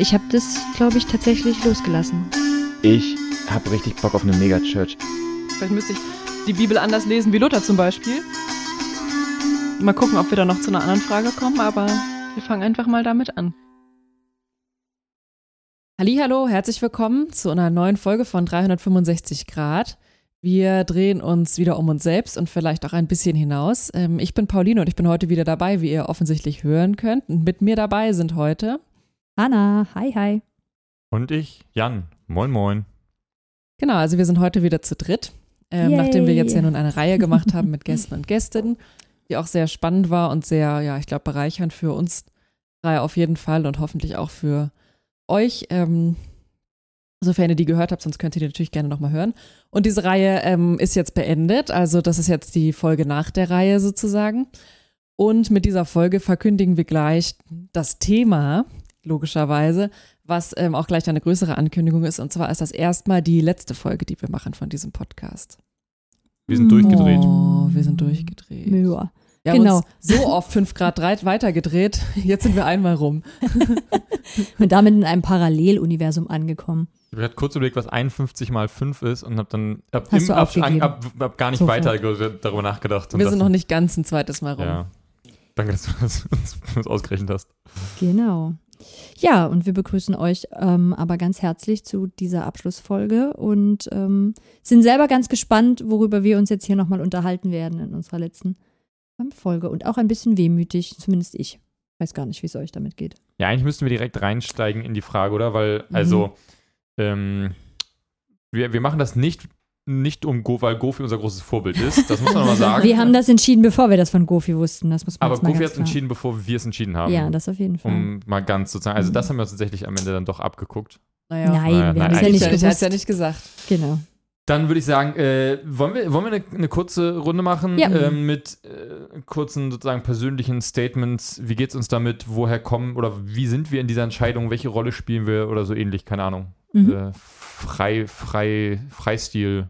Ich habe das, glaube ich, tatsächlich losgelassen. Ich habe richtig Bock auf eine Megachurch. Vielleicht müsste ich die Bibel anders lesen wie Luther zum Beispiel. Mal gucken, ob wir da noch zu einer anderen Frage kommen, aber wir fangen einfach mal damit an. Hallo, herzlich willkommen zu einer neuen Folge von 365 Grad. Wir drehen uns wieder um uns selbst und vielleicht auch ein bisschen hinaus. Ähm, ich bin Pauline und ich bin heute wieder dabei, wie ihr offensichtlich hören könnt. Und mit mir dabei sind heute Anna, hi, hi. Und ich, Jan. Moin, moin. Genau, also wir sind heute wieder zu dritt, ähm, nachdem wir jetzt ja nun eine Reihe gemacht haben mit Gästen und Gästinnen, die auch sehr spannend war und sehr, ja, ich glaube, bereichernd für uns drei auf jeden Fall und hoffentlich auch für euch. Ähm, sofern ihr die gehört habt, sonst könnt ihr die natürlich gerne nochmal hören. Und diese Reihe ähm, ist jetzt beendet, also das ist jetzt die Folge nach der Reihe sozusagen. Und mit dieser Folge verkündigen wir gleich das Thema, logischerweise, was ähm, auch gleich eine größere Ankündigung ist. Und zwar ist das erstmal die letzte Folge, die wir machen von diesem Podcast. Wir sind durchgedreht. Oh, wir sind durchgedreht. Ja. Wir haben Genau. uns so oft 5 Grad 3 weitergedreht. Jetzt sind wir einmal rum. Und damit in einem Paralleluniversum angekommen. Ich habe kurz überlegt, was 51 mal 5 ist und habe dann hab Hast im Ab- ab, ab gar nicht Sofort. weiter darüber nachgedacht. Wir sind noch nicht ganz ein zweites Mal rum. Ja. Danke, dass du das, dass du das ausgerechnet hast. Genau. Ja, und wir begrüßen euch ähm, aber ganz herzlich zu dieser Abschlussfolge und ähm, sind selber ganz gespannt, worüber wir uns jetzt hier nochmal unterhalten werden in unserer letzten ähm, Folge. Und auch ein bisschen wehmütig, zumindest ich. Weiß gar nicht, wie es euch damit geht. Ja, eigentlich müssten wir direkt reinsteigen in die Frage, oder? Weil, Mhm. also, ähm, wir, wir machen das nicht, nicht um Go, weil Gofi unser großes Vorbild ist. Das muss man mal sagen. Wir haben das entschieden, bevor wir das von Gofi wussten. Das muss man Aber jetzt mal Gofi hat klar- entschieden, bevor wir es entschieden haben. Ja, das auf jeden Fall. um mal ganz sozusagen, also Mhm. das haben wir uns tatsächlich am Ende dann doch abgeguckt. Naja. Nein, Naja, wir haben es ja nicht es ja nicht gesagt. Genau. Dann würde ich sagen, äh, wollen wir, wollen wir eine, eine kurze Runde machen Ja. ähm, mit äh, kurzen sozusagen persönlichen Statements. Wie geht's uns damit? Woher kommen oder wie sind wir in dieser Entscheidung? Welche Rolle spielen wir oder so ähnlich? Keine Ahnung. Mhm. Äh, frei, frei, Freistil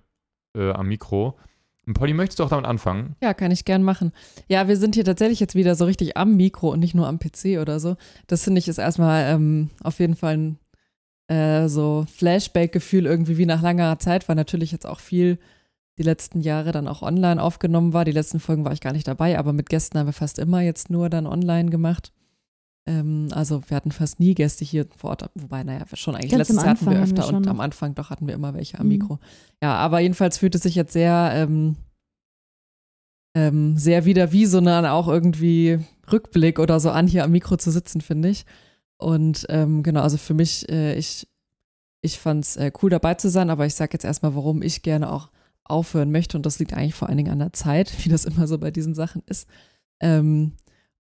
äh, am Mikro. Und Polly, möchtest du auch damit anfangen? Ja, kann ich gern machen. Ja, wir sind hier tatsächlich jetzt wieder so richtig am Mikro und nicht nur am PC oder so. Das finde ich ist erstmal ähm, auf jeden Fall ein äh, so Flashback-Gefühl irgendwie wie nach langer Zeit, weil natürlich jetzt auch viel die letzten Jahre dann auch online aufgenommen war. Die letzten Folgen war ich gar nicht dabei, aber mit Gästen haben wir fast immer jetzt nur dann online gemacht. Ähm, also wir hatten fast nie Gäste hier vor Ort, wobei, naja, schon eigentlich Ganz letztes Jahr hatten wir haben wir öfter und am. Anfang doch hatten wir immer welche am Mhm. Mikro. Ja, aber jedenfalls fühlt es sich jetzt sehr, ähm, ähm, sehr wieder wie so eine auch irgendwie Rückblick oder so an, hier am Mikro zu sitzen, finde ich. Und ähm, genau, also für mich, äh, ich, ich fand es äh, cool dabei zu sein, aber ich sage jetzt erstmal, warum ich gerne auch aufhören möchte. Und das liegt eigentlich vor allen Dingen an der Zeit, wie das immer so bei diesen Sachen ist. Ähm,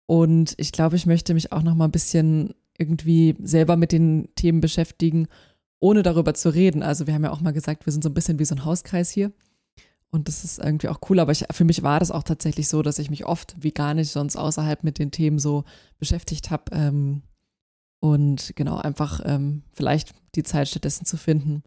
und ich glaube, ich möchte mich auch noch mal ein bisschen irgendwie selber mit den Themen beschäftigen, ohne darüber zu reden. Also wir haben ja auch mal gesagt, wir sind so ein bisschen wie so ein Hauskreis hier. Und das ist irgendwie auch cool. Aber ich, für mich war das auch tatsächlich so, dass ich mich oft wie gar nicht sonst außerhalb mit den Themen so beschäftigt habe. Ähm, und genau, einfach ähm, vielleicht die Zeit stattdessen zu finden,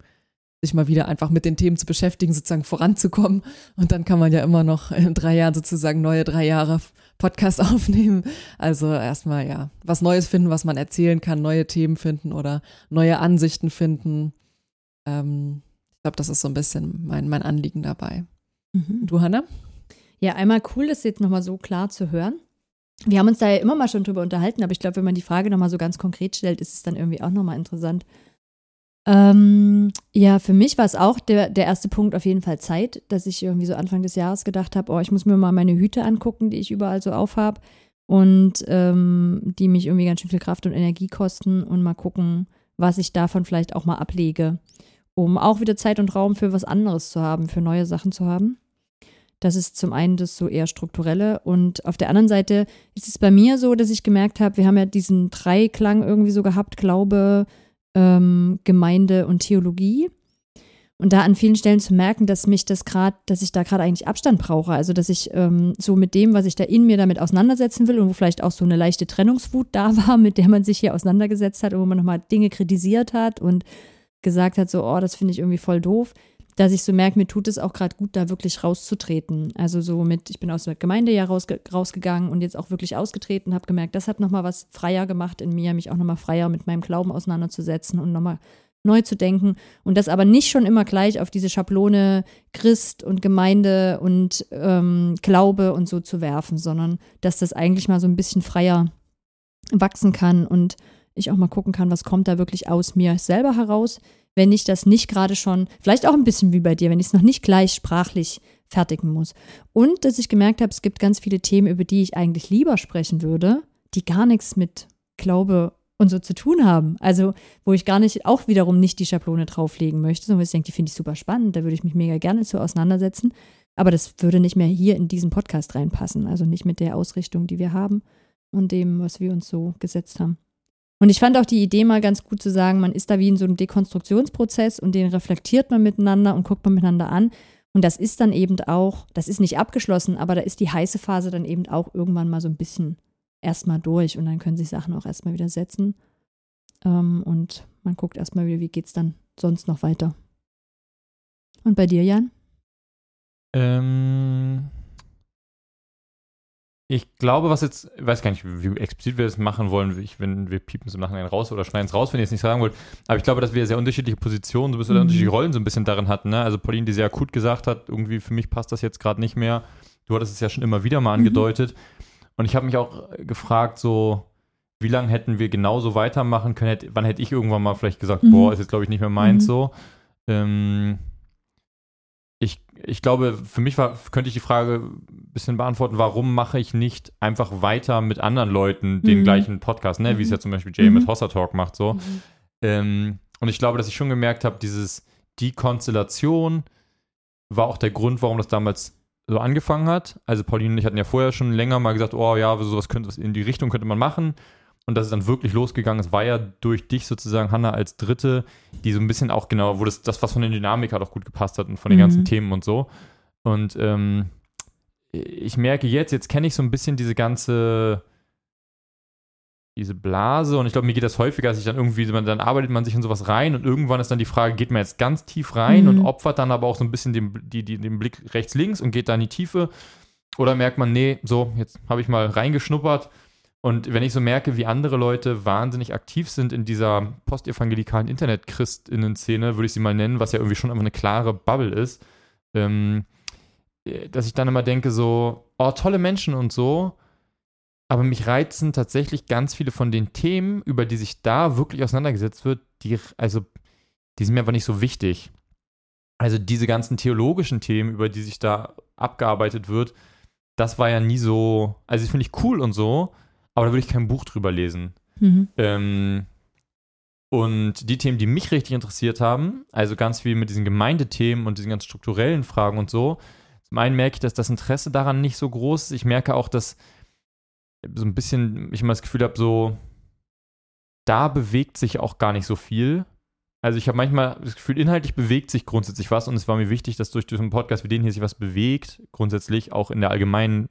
sich mal wieder einfach mit den Themen zu beschäftigen, sozusagen voranzukommen. Und dann kann man ja immer noch in drei Jahren sozusagen neue drei Jahre Podcast aufnehmen. Also erstmal ja, was Neues finden, was man erzählen kann, neue Themen finden oder neue Ansichten finden. Ähm, ich glaube, das ist so ein bisschen mein, mein Anliegen dabei. Mhm. Du, Hanna? Ja, einmal cool, das jetzt nochmal so klar zu hören. Wir haben uns da ja immer mal schon drüber unterhalten, aber ich glaube, wenn man die Frage nochmal so ganz konkret stellt, ist es dann irgendwie auch nochmal interessant. Ähm, ja, für mich war es auch der, der erste Punkt auf jeden Fall Zeit, dass ich irgendwie so Anfang des Jahres gedacht habe, oh, ich muss mir mal meine Hüte angucken, die ich überall so aufhab und ähm, die mich irgendwie ganz schön viel Kraft und Energie kosten und mal gucken, was ich davon vielleicht auch mal ablege, um auch wieder Zeit und Raum für was anderes zu haben, für neue Sachen zu haben. Das ist zum einen das so eher strukturelle und auf der anderen Seite ist es bei mir so, dass ich gemerkt habe, wir haben ja diesen Dreiklang irgendwie so gehabt, Glaube, ähm, Gemeinde und Theologie. Und da an vielen Stellen zu merken, dass mich das gerade, dass ich da gerade eigentlich Abstand brauche. Also dass ich ähm, so mit dem, was ich da in mir damit auseinandersetzen will und wo vielleicht auch so eine leichte Trennungswut da war, mit der man sich hier auseinandergesetzt hat und wo man nochmal Dinge kritisiert hat und gesagt hat, so, oh, das finde ich irgendwie voll doof, dass ich so merke, mir tut es auch gerade gut, da wirklich rauszutreten. Also so mit, ich bin aus der Gemeinde ja rausge rausgegangen und jetzt auch wirklich ausgetreten, habe gemerkt, das hat nochmal was freier gemacht in mir, mich auch nochmal freier mit meinem Glauben auseinanderzusetzen und nochmal neu zu denken und das aber nicht schon immer gleich auf diese Schablone Christ und Gemeinde und ähm, Glaube und so zu werfen, sondern dass das eigentlich mal so ein bisschen freier wachsen kann und ich auch mal gucken kann, was kommt da wirklich aus mir selber heraus, wenn ich das nicht gerade schon, vielleicht auch ein bisschen wie bei dir, wenn ich es noch nicht gleich sprachlich fertigen muss. Und dass ich gemerkt habe, es gibt ganz viele Themen, über die ich eigentlich lieber sprechen würde, die gar nichts mit Glaube und so zu tun haben. Also, wo ich gar nicht, auch wiederum nicht die Schablone drauflegen möchte, sondern wo ich denke, die finde ich super spannend, da würde ich mich mega gerne zu auseinandersetzen. Aber das würde nicht mehr hier in diesen Podcast reinpassen. Also nicht mit der Ausrichtung, die wir haben und dem, was wir uns so gesetzt haben. Und ich fand auch die Idee mal ganz gut zu sagen, man ist da wie in so einem Dekonstruktionsprozess und den reflektiert man miteinander und guckt man miteinander an. Und das ist dann eben auch, das ist nicht abgeschlossen, aber da ist die heiße Phase dann eben auch irgendwann mal so ein bisschen erstmal durch und dann können sich Sachen auch erstmal wieder setzen. Ähm, und man guckt erstmal wieder, wie geht es dann sonst noch weiter. Und bei dir, Jan? Ähm, ich glaube, was jetzt, ich weiß gar nicht, wie explizit wir das machen wollen, ich, wenn wir piepen es im Nachhinein raus oder schneiden es raus, wenn ihr es nicht sagen wollt. Aber ich glaube, dass wir sehr unterschiedliche Positionen, so ein bisschen Mhm. unterschiedliche Rollen so ein bisschen darin hatten. Ne? Also Pauline, die sehr akut gesagt hat, irgendwie für mich passt das jetzt gerade nicht mehr. Du hattest es ja schon immer wieder mal Mhm. angedeutet. Und ich habe mich auch gefragt, so, wie lange hätten wir genauso weitermachen können? Hätt, wann hätte ich irgendwann mal vielleicht gesagt, Mhm. boah, ist jetzt glaube ich nicht mehr meins Mhm. so. Ähm, ich, glaube, für mich war, könnte ich die Frage ein bisschen beantworten, warum mache ich nicht einfach weiter mit anderen Leuten den Mhm. gleichen Podcast, ne? wie es Mhm. ja zum Beispiel Jay mit Mhm. Hossa Talk macht so. Ähm, und ich glaube, dass ich schon gemerkt habe, dieses, die Konstellation war auch der Grund, warum das damals so angefangen hat. Also Pauline und ich hatten ja vorher schon länger mal gesagt, oh ja, sowas könnte was in die Richtung könnte man machen. Und dass es dann wirklich losgegangen ist, war ja durch dich sozusagen, Hanna, als Dritte, die so ein bisschen auch genau, wo das, das was von der Dynamik halt auch gut gepasst hat und von den Mhm. ganzen Themen und so. Und ähm, ich merke jetzt, jetzt kenne ich so ein bisschen diese ganze diese Blase und ich glaube, mir geht das häufiger, dass ich dann irgendwie, man, dann arbeitet man sich in sowas rein und irgendwann ist dann die Frage, geht man jetzt ganz tief rein Mhm. und opfert dann aber auch so ein bisschen den, die, die, den Blick rechts, links und geht da in die Tiefe oder merkt man, nee, so, jetzt habe ich mal reingeschnuppert und wenn ich so merke, wie andere Leute wahnsinnig aktiv sind in dieser postevangelikalen Internet-Christinnen-Szene, würde ich sie mal nennen, was ja irgendwie schon einfach eine klare Bubble ist, ähm, äh, dass ich dann immer denke so, oh, tolle Menschen und so, aber mich reizen tatsächlich ganz viele von den Themen, über die sich da wirklich auseinandergesetzt wird, die, also, die sind mir einfach nicht so wichtig. Also diese ganzen theologischen Themen, über die sich da abgearbeitet wird, das war ja nie so, also das finde ich cool und so, aber da würde ich kein Buch drüber lesen. Mhm. Ähm, und die Themen, die mich richtig interessiert haben, also ganz viel mit diesen Gemeindethemen und diesen ganz strukturellen Fragen und so, zum einen merke ich, dass das Interesse daran nicht so groß ist. Ich merke auch, dass so ein bisschen, ich immer das Gefühl habe, so, da bewegt sich auch gar nicht so viel. Also ich habe manchmal das Gefühl, inhaltlich bewegt sich grundsätzlich was und es war mir wichtig, dass durch diesen Podcast wie den hier sich was bewegt, grundsätzlich auch in der allgemeinen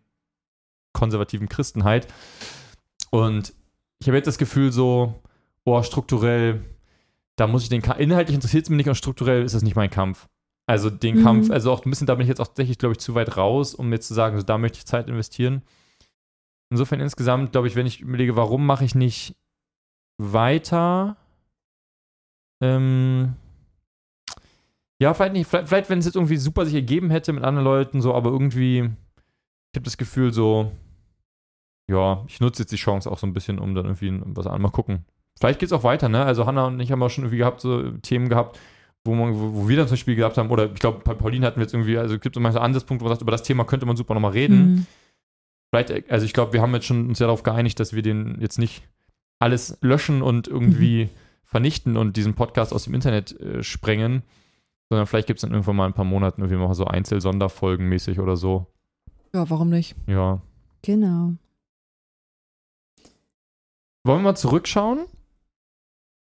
konservativen Christenheit. Und ich habe jetzt das Gefühl so, oh, strukturell, da muss ich den Kampf, inhaltlich interessiert es mich nicht und strukturell ist das nicht mein Kampf. Also den Mhm. Kampf, also auch ein bisschen, da bin ich jetzt auch tatsächlich, glaube ich, zu weit raus, um jetzt zu sagen, so, da möchte ich Zeit investieren. Insofern insgesamt, glaube ich, wenn ich überlege, warum mache ich nicht weiter, ähm, ja, vielleicht nicht, vielleicht, vielleicht wenn es jetzt irgendwie super sich ergeben hätte mit anderen Leuten, so, aber irgendwie, ich habe das Gefühl so, ja, ich nutze jetzt die Chance auch so ein bisschen, um dann irgendwie was an, mal gucken. Vielleicht geht es auch weiter, ne? Also Hanna und ich haben auch schon irgendwie gehabt, so Themen gehabt, wo, man, wo, wo wir dann zum Beispiel gehabt haben, oder ich glaube, bei Pauline hatten wir jetzt irgendwie, also es gibt so Ansatzpunkte, wo man sagt, über das Thema könnte man super nochmal reden. Mhm. Vielleicht, also ich glaube, wir haben jetzt schon uns ja darauf geeinigt, dass wir den jetzt nicht alles löschen und irgendwie vernichten und diesen Podcast aus dem Internet äh, sprengen, sondern vielleicht gibt es dann irgendwann mal ein paar Monaten irgendwie mal so Einzel-Sonderfolgen mäßig oder so. Ja, warum nicht? Ja. Genau. Wollen wir mal zurückschauen?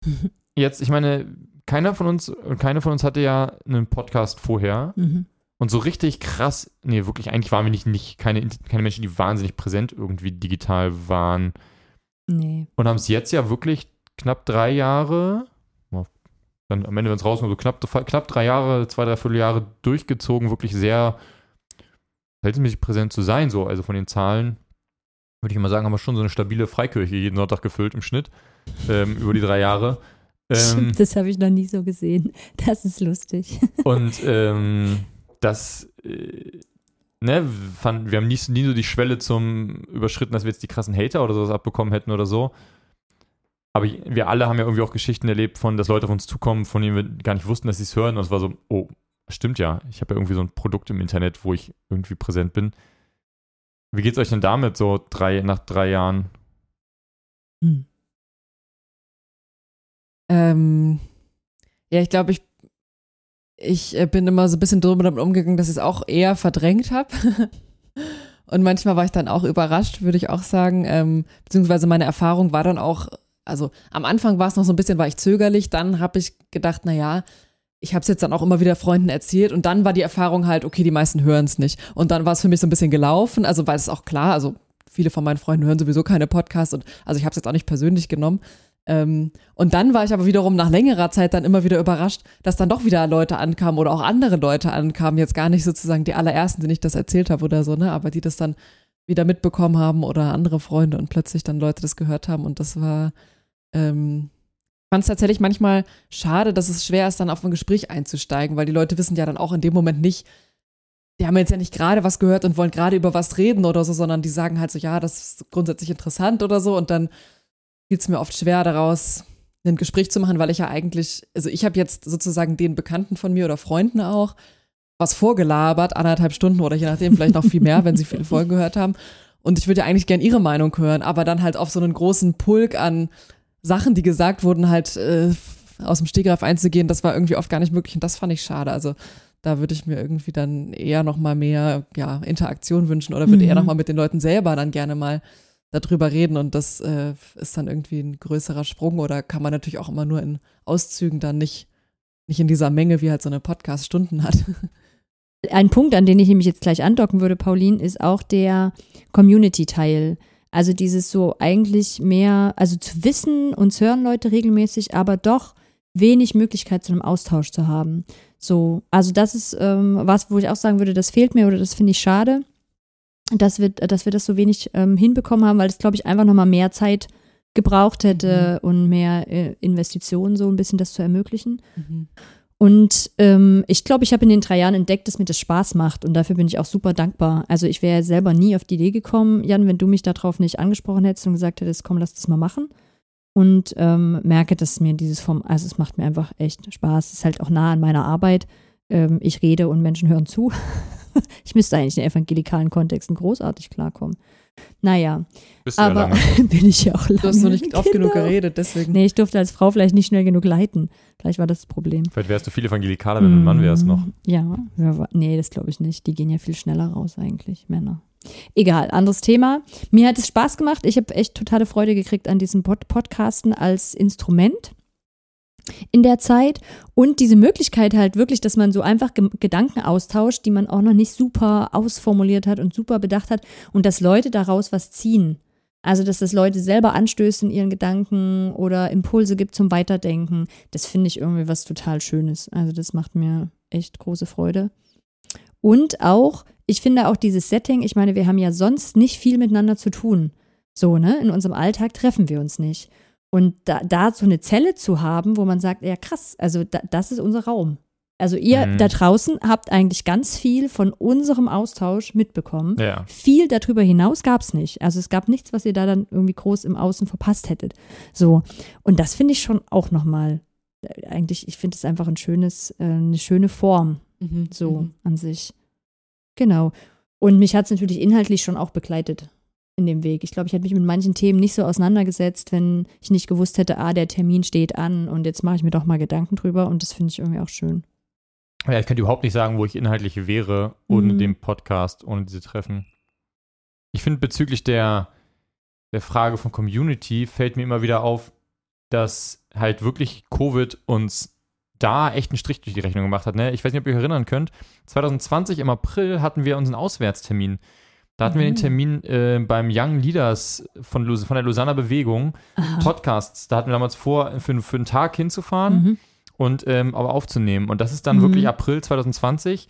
Jetzt, ich meine, keiner von uns, keine von uns hatte ja einen Podcast vorher. Mhm. Und so richtig krass, nee, wirklich, eigentlich waren wir nicht, nicht keine, keine Menschen, die wahnsinnig präsent irgendwie digital waren. Nee. Und haben es jetzt ja wirklich knapp drei Jahre, dann am Ende, wenn es rauskommt, so knapp, knapp drei Jahre, zwei, drei Vierteljahre durchgezogen, wirklich sehr verhältnismäßig präsent zu sein, so, also von den Zahlen, würde ich mal sagen, haben wir schon so eine stabile Freikirche jeden Sonntag gefüllt im Schnitt ähm, über die drei Jahre. Ähm, das habe ich noch nie so gesehen. Das ist lustig. Und ähm, das, äh, ne, fand, wir haben nie, nie so die Schwelle zum überschritten, dass wir jetzt die krassen Hater oder sowas abbekommen hätten oder so. Aber wir alle haben ja irgendwie auch Geschichten erlebt, von, dass Leute auf uns zukommen, von denen wir gar nicht wussten, dass sie es hören. Und es war so, oh, stimmt ja. Ich habe ja irgendwie so ein Produkt im Internet, wo ich irgendwie präsent bin. Wie geht's euch denn damit, so drei, nach drei Jahren? Hm. Ähm, ja, ich glaube, ich, ich äh, bin immer so ein bisschen drüber damit umgegangen, dass ich es auch eher verdrängt habe. Und manchmal war ich dann auch überrascht, würde ich auch sagen. Ähm, beziehungsweise meine Erfahrung war dann auch also am Anfang war es noch so ein bisschen, war ich zögerlich, dann habe ich gedacht, na ja, ich habe es jetzt dann auch immer wieder Freunden erzählt und dann war die Erfahrung halt, okay, die meisten hören es nicht. Und dann war es für mich so ein bisschen gelaufen, also weil es auch klar, also viele von meinen Freunden hören sowieso keine Podcasts und also ich habe es jetzt auch nicht persönlich genommen. Ähm, und dann war ich aber wiederum nach längerer Zeit dann immer wieder überrascht, dass dann doch wieder Leute ankamen oder auch andere Leute ankamen, jetzt gar nicht sozusagen die allerersten, denen ich das erzählt habe oder so, ne, aber die das dann wieder mitbekommen haben oder andere Freunde und plötzlich dann Leute das gehört haben und das war ähm, fand es tatsächlich manchmal schade, dass es schwer ist, dann auf ein Gespräch einzusteigen, weil die Leute wissen ja dann auch in dem Moment nicht, die haben jetzt ja nicht gerade was gehört und wollen gerade über was reden oder so, sondern die sagen halt so, ja, das ist grundsätzlich interessant oder so und dann fiel es mir oft schwer daraus, ein Gespräch zu machen, weil ich ja eigentlich, also ich habe jetzt sozusagen den Bekannten von mir oder Freunden auch was vorgelabert, anderthalb Stunden oder je nachdem, vielleicht noch viel mehr, wenn sie viele Folgen gehört haben. Und ich würde ja eigentlich gern ihre Meinung hören, aber dann halt auf so einen großen Pulk an Sachen, die gesagt wurden, halt äh, aus dem Stegreif einzugehen, das war irgendwie oft gar nicht möglich und das fand ich schade. Also da würde ich mir irgendwie dann eher noch mal mehr ja, Interaktion wünschen oder würde mhm. eher noch mal mit den Leuten selber dann gerne mal darüber reden und das äh, ist dann irgendwie ein größerer Sprung oder kann man natürlich auch immer nur in Auszügen dann nicht, nicht in dieser Menge, wie halt so eine Podcast Stunden hat. Ein Punkt, an den ich nämlich jetzt gleich andocken würde, Pauline, ist auch der Community-Teil. Also dieses so eigentlich mehr, also zu wissen, uns hören Leute regelmäßig, aber doch wenig Möglichkeit zu einem Austausch zu haben. So, also das ist ähm, was, wo ich auch sagen würde, das fehlt mir oder das finde ich schade, dass wir, dass wir das so wenig ähm, hinbekommen haben, weil es, glaube ich, einfach nochmal mehr Zeit gebraucht hätte mhm. und mehr äh, Investitionen, so ein bisschen das zu ermöglichen. Mhm. Und ähm, ich glaube, ich habe in den drei Jahren entdeckt, dass mir das Spaß macht und dafür bin ich auch super dankbar. Also ich wäre selber nie auf die Idee gekommen, Jan, wenn du mich darauf nicht angesprochen hättest und gesagt hättest, komm, lass das mal machen. Und ähm, merke, dass mir dieses Form, also es macht mir einfach echt Spaß. Es ist halt auch nah an meiner Arbeit. Ähm, ich rede und Menschen hören zu. ich müsste eigentlich in evangelikalen Kontexten großartig klarkommen. Naja, Bist aber ja bin ich ja auch lange. Du hast noch nicht oft genug geredet, deswegen. Nee, ich durfte als Frau vielleicht nicht schnell genug leiten. Vielleicht war das das Problem. Vielleicht wärst du viel evangelikaler, wenn du ein Mann wärst noch. Ja, nee, das glaube ich nicht. Die gehen ja viel schneller raus eigentlich, Männer. Egal, anderes Thema. Mir hat es Spaß gemacht. Ich habe echt totale Freude gekriegt an diesem Pod Podcasten als Instrument in der Zeit und diese Möglichkeit halt wirklich, dass man so einfach Ge Gedanken austauscht, die man auch noch nicht super ausformuliert hat und super bedacht hat und dass Leute daraus was ziehen. Also, dass das Leute selber anstößt in ihren Gedanken oder Impulse gibt zum Weiterdenken. Das finde ich irgendwie was total Schönes. Also, das macht mir echt große Freude. Und auch, ich finde auch dieses Setting, ich meine, wir haben ja sonst nicht viel miteinander zu tun. So, ne? In unserem Alltag treffen wir uns nicht. Und da, da so eine Zelle zu haben, wo man sagt, ja krass, also da, das ist unser Raum. Also ihr mhm. da draußen habt eigentlich ganz viel von unserem Austausch mitbekommen. Ja. Viel darüber hinaus gab es nicht. Also es gab nichts, was ihr da dann irgendwie groß im Außen verpasst hättet. So. Und das finde ich schon auch nochmal, äh, eigentlich, ich finde es einfach ein schönes, äh, eine schöne Form. Mhm. So mhm. an sich. Genau. Und mich hat es natürlich inhaltlich schon auch begleitet in dem Weg. Ich glaube, ich hätte mich mit manchen Themen nicht so auseinandergesetzt, wenn ich nicht gewusst hätte, ah, der Termin steht an und jetzt mache ich mir doch mal Gedanken drüber und das finde ich irgendwie auch schön. Ja, ich könnte überhaupt nicht sagen, wo ich inhaltlich wäre ohne mhm. den Podcast, ohne diese Treffen. Ich finde bezüglich der, der Frage von Community fällt mir immer wieder auf, dass halt wirklich Covid uns da echt einen Strich durch die Rechnung gemacht hat. Ne? Ich weiß nicht, ob ihr euch erinnern könnt. 2020 im April hatten wir unseren Auswärtstermin. Da hatten wir den mhm. Termin äh, beim Young Leaders von, von der Lausanner Bewegung, Aha. Podcasts. Da hatten wir damals vor, für, für einen Tag hinzufahren. Mhm. und ähm, aber aufzunehmen. Und das ist dann Mhm. wirklich April 2020.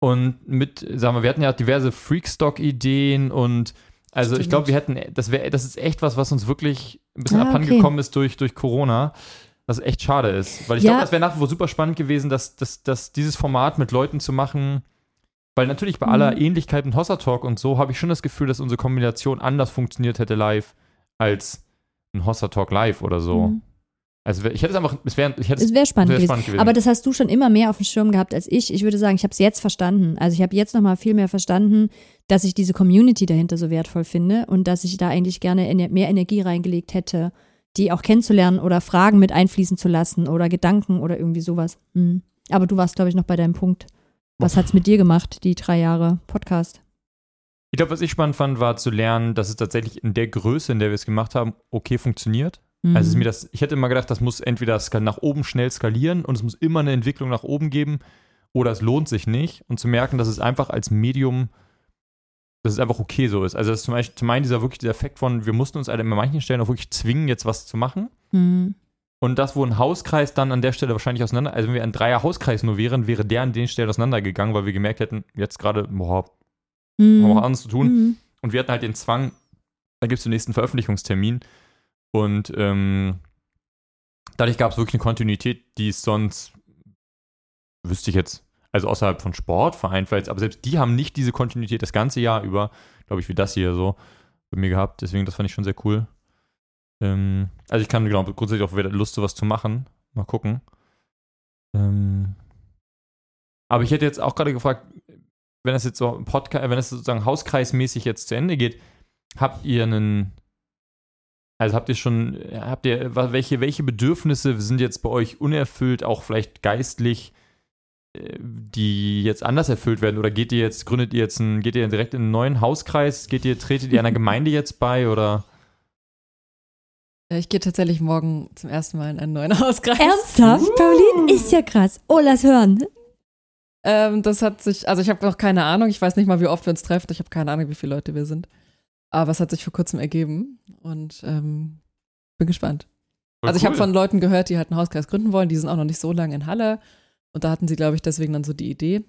Und mit, sagen wir, wir hatten ja diverse Freakstock-Ideen und also ich Stimmt. glaube, wir hätten, das wäre, das ist echt was, was uns wirklich ein bisschen Ah, okay. abhandengekommen ist durch, durch Corona. Was echt schade ist. Weil ich Ja. glaube, das wäre nach wie vor super spannend gewesen, dass, dass, dass dieses Format mit Leuten zu machen. Weil natürlich bei aller Mhm. Ähnlichkeit mit Hossa Talk und so habe ich schon das Gefühl, dass unsere Kombination anders funktioniert hätte live als ein Hossa Talk live oder so. Mhm. Also wär- ich hätte es einfach, es wäre, Es wäre spannend, wär gewesen. spannend gewesen. Aber das hast du schon immer mehr auf dem Schirm gehabt als ich. Ich würde sagen, ich habe es jetzt verstanden. Also ich habe jetzt noch mal viel mehr verstanden, dass ich diese Community dahinter so wertvoll finde und dass ich da eigentlich gerne mehr Energie reingelegt hätte, die auch kennenzulernen oder Fragen mit einfließen zu lassen oder Gedanken oder irgendwie sowas. Mhm. Aber du warst, glaube ich, noch bei deinem Punkt. Was hat's mit dir gemacht, die drei Jahre Podcast? Ich glaube, was ich spannend fand, war zu lernen, dass es tatsächlich in der Größe, in der wir es gemacht haben, okay funktioniert. Mhm. Also es ist mir das, ich hätte immer gedacht, das muss entweder nach oben schnell skalieren und es muss immer eine Entwicklung nach oben geben oder es lohnt sich nicht. Und zu merken, dass es einfach als Medium, dass es einfach okay so ist. Also das ist zum Beispiel zum einen dieser wirklich dieser Effekt von, wir mussten uns halt an manchen Stellen auch wirklich zwingen, jetzt was zu machen. Mhm. Und das, wo ein Hauskreis dann an der Stelle wahrscheinlich auseinander, also wenn wir ein Dreier-Hauskreis nur wären, wäre der an den Stellen auseinandergegangen, weil wir gemerkt hätten, jetzt gerade, boah, haben wir auch Mhm. anderes zu tun. Mhm. Und wir hatten halt den Zwang, da gibt es den nächsten Veröffentlichungstermin. Und ähm, dadurch gab es wirklich eine Kontinuität, die es sonst, wüsste ich jetzt, also außerhalb von Sportvereinen vielleicht, aber selbst die haben nicht diese Kontinuität das ganze Jahr über, glaube ich, wie das hier so bei mir gehabt. Deswegen, das fand ich schon sehr cool. Ähm, also ich kann genau grundsätzlich auch wieder Lust, sowas zu machen. Mal gucken. Ähm, aber ich hätte jetzt auch gerade gefragt, wenn das jetzt so Podcast, wenn das sozusagen hauskreismäßig jetzt zu Ende geht, habt ihr einen, also habt ihr schon, habt ihr, welche, welche Bedürfnisse sind jetzt bei euch unerfüllt, auch vielleicht geistlich, äh, die jetzt anders erfüllt werden? Oder geht ihr jetzt, gründet ihr jetzt ein, geht ihr direkt in einen neuen Hauskreis? Geht ihr, tretet ihr einer Gemeinde jetzt bei oder? Ja, ich gehe tatsächlich morgen zum ersten Mal in einen neuen Hauskreis. Ernsthaft, Pauline? Ist ja krass. Oh, lass hören. Ähm, das hat sich, also ich habe noch keine Ahnung, ich weiß nicht mal, wie oft wir uns treffen, ich habe keine Ahnung, wie viele Leute wir sind. Aber es hat sich vor kurzem ergeben und ähm, bin gespannt. Voll also ich habe von Leuten gehört, die halt einen Hauskreis gründen wollen, die sind auch noch nicht so lange in Halle und da hatten sie, glaube ich, deswegen dann so die Idee.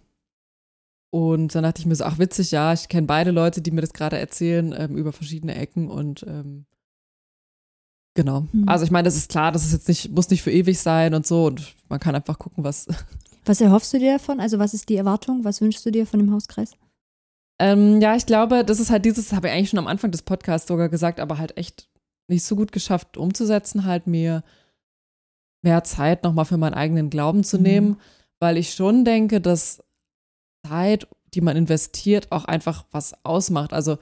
Und dann dachte ich mir so, ach witzig, ja, ich kenne beide Leute, die mir das gerade erzählen, ähm, über verschiedene Ecken und ähm, genau. Mhm. Also ich meine, das ist klar, das ist jetzt nicht, muss nicht für ewig sein und so und man kann einfach gucken, was, Was erhoffst du dir davon? Also was ist die Erwartung? Was wünschst du dir von dem Hauskreis? Ähm, ja, ich glaube, das ist halt dieses, habe ich eigentlich schon am Anfang des Podcasts sogar gesagt, aber halt echt nicht so gut geschafft umzusetzen, halt mir mehr Zeit nochmal für meinen eigenen Glauben zu Mhm. nehmen, weil ich schon denke, dass Zeit, die man investiert, auch einfach was ausmacht. Also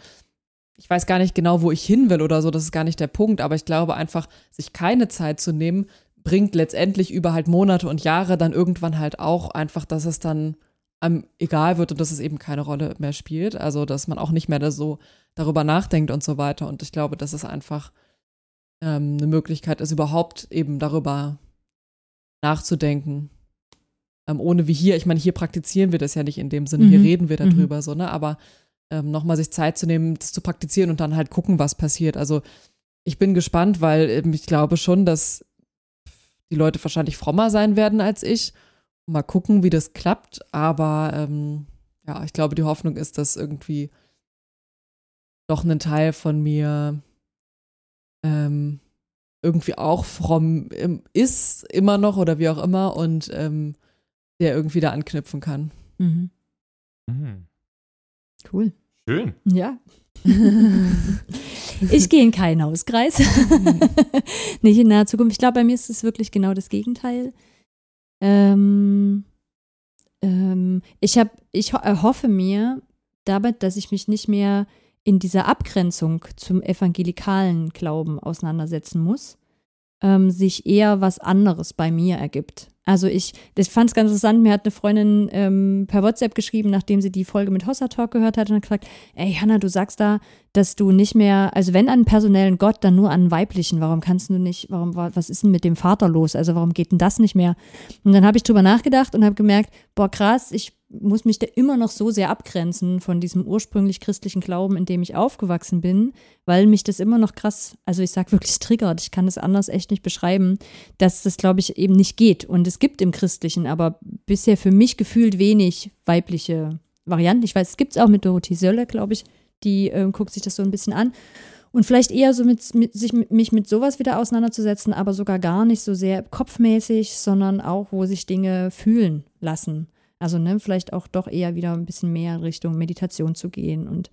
ich weiß gar nicht genau, wo ich hin will oder so, das ist gar nicht der Punkt, aber ich glaube einfach, sich keine Zeit zu nehmen, bringt letztendlich über halt Monate und Jahre dann irgendwann halt auch einfach, dass es dann einem egal wird und dass es eben keine Rolle mehr spielt. Also, dass man auch nicht mehr da so darüber nachdenkt und so weiter. Und ich glaube, dass es einfach ähm, eine Möglichkeit ist, überhaupt eben darüber nachzudenken. Ähm, ohne wie hier, ich meine, hier praktizieren wir das ja nicht in dem Sinne, hier Mhm. reden wir Mhm. darüber so, ne? Aber ähm, nochmal sich Zeit zu nehmen, das zu praktizieren und dann halt gucken, was passiert. Also ich bin gespannt, weil ähm, ich glaube schon, dass die Leute wahrscheinlich frommer sein werden als ich. Mal gucken, wie das klappt. Aber ähm, ja, ich glaube, die Hoffnung ist, dass irgendwie doch ein Teil von mir ähm, irgendwie auch fromm im- ist, immer noch oder wie auch immer, und ähm, der irgendwie da anknüpfen kann. Mhm. Hm, Cool. schön. Ja. ich gehe in keinen Hauskreis. Nicht in naher Zukunft. Ich glaube, bei mir ist es wirklich genau das Gegenteil. Ähm, ähm, ich hab, ich ho erhoffe mir damit, dass ich mich nicht mehr in dieser Abgrenzung zum evangelikalen Glauben auseinandersetzen muss, ähm, sich eher was anderes bei mir ergibt. Also ich, ich fand es ganz interessant, mir hat eine Freundin ähm, per WhatsApp geschrieben, nachdem sie die Folge mit Hossa Talk gehört hat und hat gesagt, ey Hanna, du sagst da, dass du nicht mehr, also wenn an personellen Gott, dann nur an weiblichen. Warum kannst du nicht, warum, was ist denn mit dem Vater los? Also warum geht denn das nicht mehr? Und dann habe ich drüber nachgedacht und habe gemerkt, boah krass, ich muss mich da immer noch so sehr abgrenzen von diesem ursprünglich christlichen Glauben, in dem ich aufgewachsen bin, weil mich das immer noch krass, also ich sag wirklich triggert, ich kann das anders echt nicht beschreiben, dass das, glaube ich, eben nicht geht. Und es gibt im Christlichen aber bisher für mich gefühlt wenig weibliche Varianten. Ich weiß, es gibt es auch mit Dorothee Sölle, glaube ich, die äh, guckt sich das so ein bisschen an. Und vielleicht eher so mit, mit sich mich mit sowas wieder auseinanderzusetzen, aber sogar gar nicht so sehr kopfmäßig, sondern auch, wo sich Dinge fühlen lassen. Also ne, vielleicht auch doch eher wieder ein bisschen mehr Richtung Meditation zu gehen und,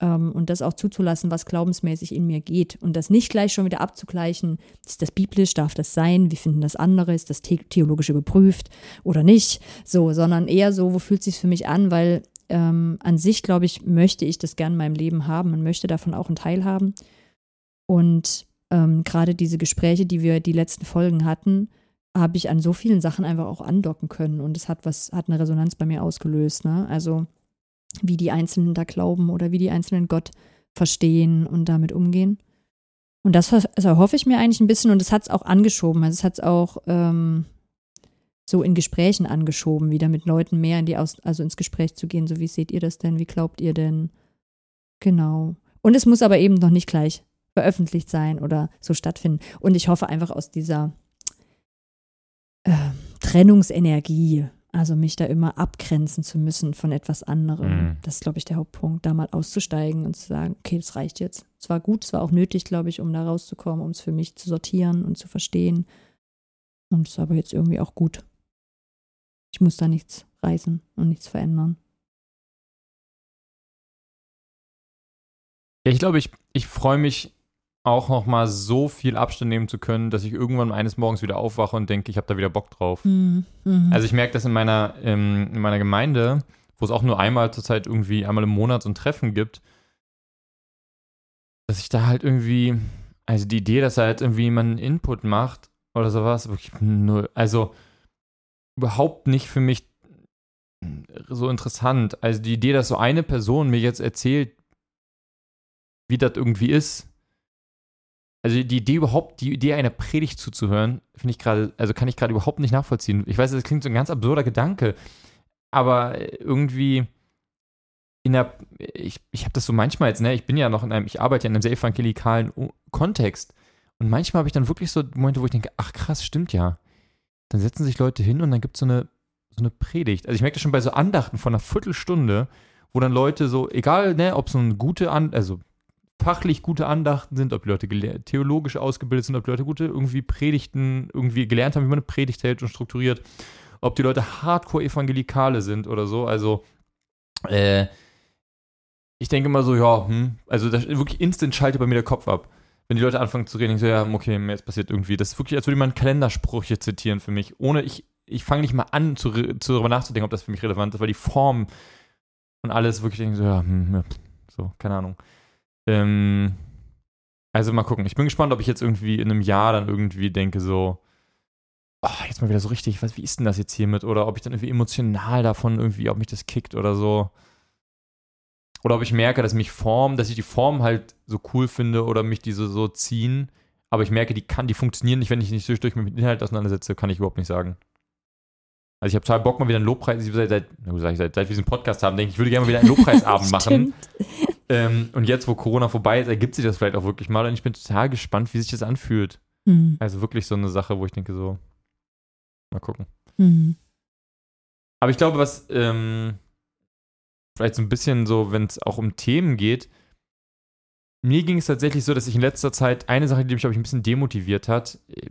ähm, und das auch zuzulassen, was glaubensmäßig in mir geht. Und das nicht gleich schon wieder abzugleichen, ist das biblisch, darf das sein, wie finden das andere, ist das the theologisch überprüft oder nicht, so, sondern eher so, wo fühlt es sich für mich an, weil ähm, an sich, glaube ich, möchte ich das gern in meinem Leben haben und möchte davon auch einen Teil haben. Und ähm, gerade diese Gespräche, die wir die letzten Folgen hatten, habe ich an so vielen Sachen einfach auch andocken können und es hat was, hat eine Resonanz bei mir ausgelöst. Ne? Also wie die Einzelnen da glauben oder wie die Einzelnen Gott verstehen und damit umgehen. Und das also hoffe ich mir eigentlich ein bisschen und es hat es auch angeschoben. Also es hat es auch ähm, so in Gesprächen angeschoben, wieder mit Leuten mehr in die Aus also ins Gespräch zu gehen. So wie seht ihr das denn? Wie glaubt ihr denn? Genau. Und es muss aber eben noch nicht gleich veröffentlicht sein oder so stattfinden. Und ich hoffe einfach aus dieser äh, Trennungsenergie, also mich da immer abgrenzen zu müssen von etwas anderem. Mhm. Das ist, glaube ich, der Hauptpunkt, da mal auszusteigen und zu sagen, okay, das reicht jetzt. Es war gut, es war auch nötig, glaube ich, um da rauszukommen, um es für mich zu sortieren und zu verstehen. Und es ist aber jetzt irgendwie auch gut. Ich muss da nichts reißen und nichts verändern. Ich glaube, ich, ich freue mich auch noch mal so viel Abstand nehmen zu können, dass ich irgendwann eines Morgens wieder aufwache und denke, ich habe da wieder Bock drauf. Mhm. Mhm. Also ich merke das in meiner, ähm, in meiner Gemeinde, wo es auch nur einmal zurzeit irgendwie einmal im Monat so ein Treffen gibt, dass ich da halt irgendwie, also die Idee, dass da halt irgendwie jemand einen Input macht oder sowas, wirklich null, also überhaupt nicht für mich so interessant. Also die Idee, dass so eine Person mir jetzt erzählt, wie das irgendwie ist, also die Idee überhaupt, die Idee einer Predigt zuzuhören, finde ich gerade, also kann ich gerade überhaupt nicht nachvollziehen. Ich weiß, das klingt so ein ganz absurder Gedanke, aber irgendwie in der, ich, ich habe das so manchmal jetzt, ne, ich bin ja noch in einem, ich arbeite ja in einem sehr evangelikalen Kontext und manchmal habe ich dann wirklich so Momente, wo ich denke, ach krass, stimmt ja. Dann setzen sich Leute hin und dann gibt es so eine, so eine Predigt. Also ich merke das schon bei so Andachten von einer Viertelstunde, wo dann Leute so, egal, ne, ob es so eine gute, An also fachlich gute Andachten sind, ob die Leute theologisch ausgebildet sind, ob die Leute gute irgendwie Predigten irgendwie gelernt haben, wie man eine Predigt hält und strukturiert, ob die Leute Hardcore-Evangelikale sind oder so. Also, äh, ich denke immer so, ja, hm, also das wirklich instant schaltet bei mir der Kopf ab. Wenn die Leute anfangen zu reden, ich so, ja, okay, jetzt passiert irgendwie. Das ist wirklich, als würde man Kalendersprüche zitieren für mich, ohne ich, ich fange nicht mal an, zu, zu, darüber nachzudenken, ob das für mich relevant ist, weil die Form und alles wirklich denke so, ja, hm, so, keine Ahnung. Ähm, also mal gucken. Ich bin gespannt, ob ich jetzt irgendwie in einem Jahr dann irgendwie denke, so, oh, jetzt mal wieder so richtig, was, wie ist denn das jetzt hiermit? Oder ob ich dann irgendwie emotional davon irgendwie, ob mich das kickt oder so. Oder ob ich merke, dass mich Form, dass ich die Form halt so cool finde oder mich diese so ziehen. Aber ich merke, die kann, die funktionieren nicht, wenn ich nicht durch mit dem Inhalt auseinandersetze, kann ich überhaupt nicht sagen. Also ich habe total Bock, mal wieder einen Lobpreis, seit, seit, seit, seit wir diesen Podcast haben, denke ich, ich würde gerne mal wieder einen Lobpreisabend machen. Ähm, und jetzt, wo Corona vorbei ist, ergibt sich das vielleicht auch wirklich mal. Und ich bin total gespannt, wie sich das anfühlt. Mhm. Also wirklich so eine Sache, wo ich denke, so, mal gucken. Mhm. Aber ich glaube, was ähm, vielleicht so ein bisschen so, wenn es auch um Themen geht, mir ging es tatsächlich so, dass ich in letzter Zeit eine Sache, die mich, glaube ich, ein bisschen demotiviert hat, äh,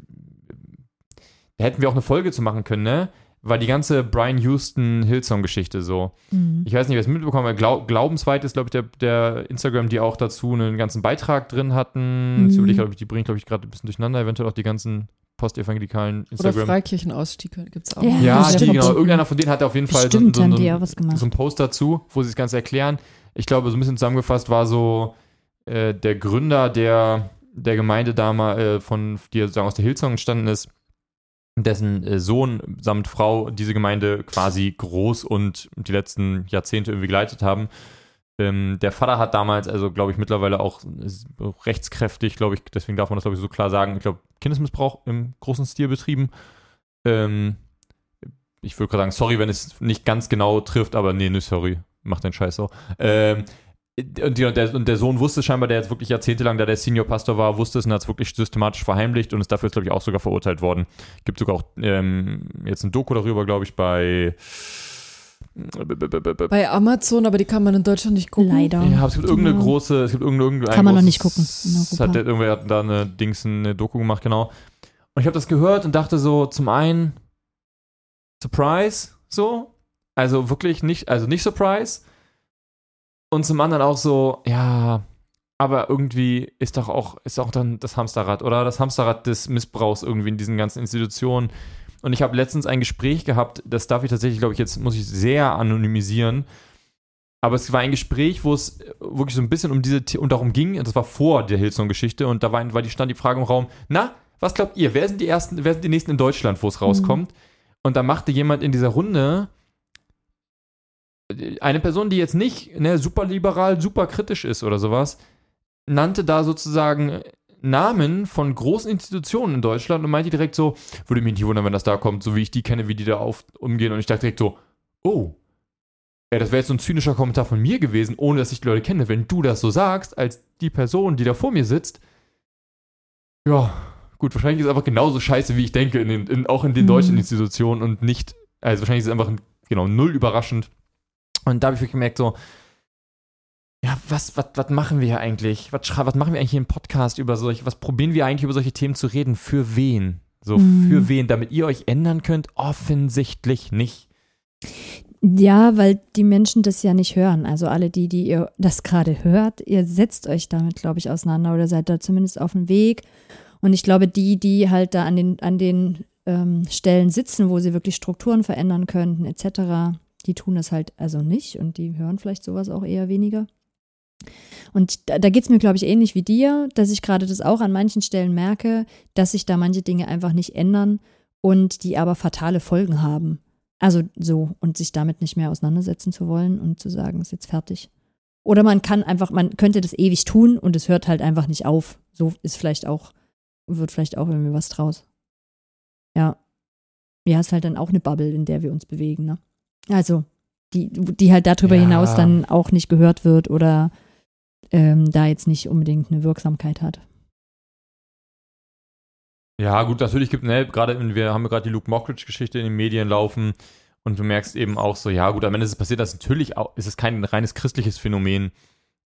da hätten wir auch eine Folge zu machen können, ne? War die ganze Brian Houston Hillsong-Geschichte so. Mhm. Ich weiß nicht, wer es mitbekommen hat. Glaub, Glaubensweit ist, glaube ich, der, der, Instagram, die auch dazu einen ganzen Beitrag drin hatten. Mhm. Ich, glaub, die bringen, glaube ich, gerade ein bisschen durcheinander, eventuell auch die ganzen postevangelikalen Instagram. Oder Freikirchenausstiege gibt es auch. Ja, ja die, genau. Irgendeiner von denen hat auf jeden Fall so, so, so, so, ein Post dazu, wo sie das Ganze erklären. Ich glaube, so ein bisschen zusammengefasst war so äh, der Gründer der, der Gemeinde damals, äh, von, die sozusagen aus der Hillsong entstanden ist, dessen äh, Sohn samt Frau diese Gemeinde quasi groß und die letzten Jahrzehnte irgendwie geleitet haben. Ähm, der Vater hat damals, also glaube ich, mittlerweile auch rechtskräftig, glaube ich, deswegen darf man das, glaube ich, so klar sagen, ich glaube, Kindesmissbrauch im großen Stil betrieben. Ähm, ich würde gerade sagen, sorry, wenn es nicht ganz genau trifft, aber nee, nee, sorry, mach den Scheiß so. Ähm, und, die, und, der, und der Sohn wusste scheinbar, der jetzt wirklich jahrzehntelang da der Senior-Pastor war, wusste es und hat es wirklich systematisch verheimlicht und ist dafür, glaube ich, auch sogar verurteilt worden. Gibt sogar auch ähm, jetzt ein Doku darüber, glaube ich, bei Bei Amazon, aber die kann man in Deutschland nicht gucken. Leider. Ja, es gibt irgendeine Genau. große, es gibt irgendeine, irgendein Kann man noch nicht gucken in. Hat irgendwer hat da eine Dings, eine Doku gemacht, genau. Und ich habe das gehört und dachte so, zum einen, Surprise, so. Also wirklich nicht, also nicht Surprise. Und zum anderen auch so, ja, aber irgendwie ist doch auch, ist auch dann das Hamsterrad, oder? Das Hamsterrad des Missbrauchs irgendwie in diesen ganzen Institutionen. Und ich habe letztens ein Gespräch gehabt, das darf ich tatsächlich, glaube ich, jetzt muss ich sehr anonymisieren. Aber es war ein Gespräch, wo es wirklich so ein bisschen um diese und darum ging, und das war vor der Hillsong-Geschichte, und da war, war die, stand die Frage im Raum, na, was glaubt ihr, wer sind die ersten, wer sind die nächsten in Deutschland, wo es rauskommt? Und da machte jemand in dieser Runde eine Person, die jetzt nicht ne, super liberal, super kritisch ist oder sowas, nannte da sozusagen Namen von großen Institutionen in Deutschland und meinte direkt so, würde mich nicht wundern, wenn das da kommt, so wie ich die kenne, wie die da auf, umgehen. Und ich dachte direkt so, oh, ja, das wäre jetzt so ein zynischer Kommentar von mir gewesen, ohne dass ich die Leute kenne. Wenn du das so sagst, als die Person, die da vor mir sitzt, ja, gut, wahrscheinlich ist es einfach genauso scheiße, wie ich denke, in den, in, auch in den Mhm. deutschen Institutionen und nicht, also wahrscheinlich ist es einfach, genau, null überraschend. Und da habe ich wirklich gemerkt, so, ja, was, was, was machen wir hier eigentlich? Was, was machen wir eigentlich hier im Podcast über solche, was probieren wir eigentlich über solche Themen zu reden? Für wen? So, Mhm. für wen? Damit ihr euch ändern könnt? Offensichtlich nicht. Ja, weil die Menschen das ja nicht hören. Also alle die, die ihr das gerade hört, ihr setzt euch damit, glaube ich, auseinander oder seid da zumindest auf dem Weg. Und ich glaube, die, die halt da an den, an den ähm, Stellen sitzen, wo sie wirklich Strukturen verändern könnten, etc., die tun das halt also nicht und die hören vielleicht sowas auch eher weniger. Und da, da geht es mir, glaube ich, ähnlich wie dir, dass ich gerade das auch an manchen Stellen merke, dass sich da manche Dinge einfach nicht ändern und die aber fatale Folgen haben. Also so, und sich damit nicht mehr auseinandersetzen zu wollen und zu sagen, ist jetzt fertig. Oder man kann einfach, man könnte das ewig tun und es hört halt einfach nicht auf. So ist vielleicht auch, wird vielleicht auch irgendwie was draus. Ja. Ja, ist halt dann auch eine Bubble, in der wir uns bewegen, ne? Also, die, die halt darüber Ja. hinaus dann auch nicht gehört wird oder ähm, da jetzt nicht unbedingt eine Wirksamkeit hat. Ja, gut, natürlich gibt, ne, gerade, wir haben ja gerade die Luke Mockridge-Geschichte in den Medien laufen und du merkst eben auch so, ja, gut, am Ende ist es passiert, dass natürlich auch, ist es kein reines christliches Phänomen,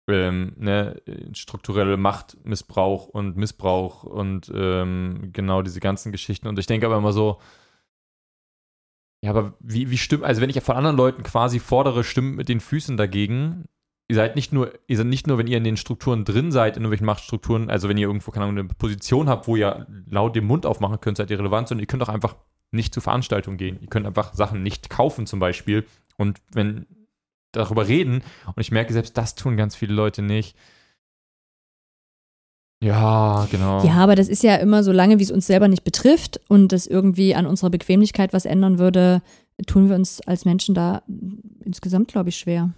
ähm, ne, strukturelle Machtmissbrauch und Missbrauch und ähm, genau diese ganzen Geschichten. Und ich denke aber immer so, ja, aber wie, wie stimmt, also wenn ich von anderen Leuten quasi fordere, stimmt mit den Füßen dagegen, ihr seid nicht nur, ihr seid nicht nur, wenn ihr in den Strukturen drin seid, in irgendwelchen Machtstrukturen, also wenn ihr irgendwo, keine Ahnung, eine Position habt, wo ihr laut den Mund aufmachen könnt, seid ihr relevant, sondern ihr könnt auch einfach nicht zu Veranstaltungen gehen. Ihr könnt einfach Sachen nicht kaufen zum Beispiel. Und wenn darüber reden, und ich merke, selbst das tun ganz viele Leute nicht. Ja, genau. Ja, aber das ist ja immer so lange, wie es uns selber nicht betrifft und das irgendwie an unserer Bequemlichkeit was ändern würde, tun wir uns als Menschen da insgesamt, glaube ich, schwer.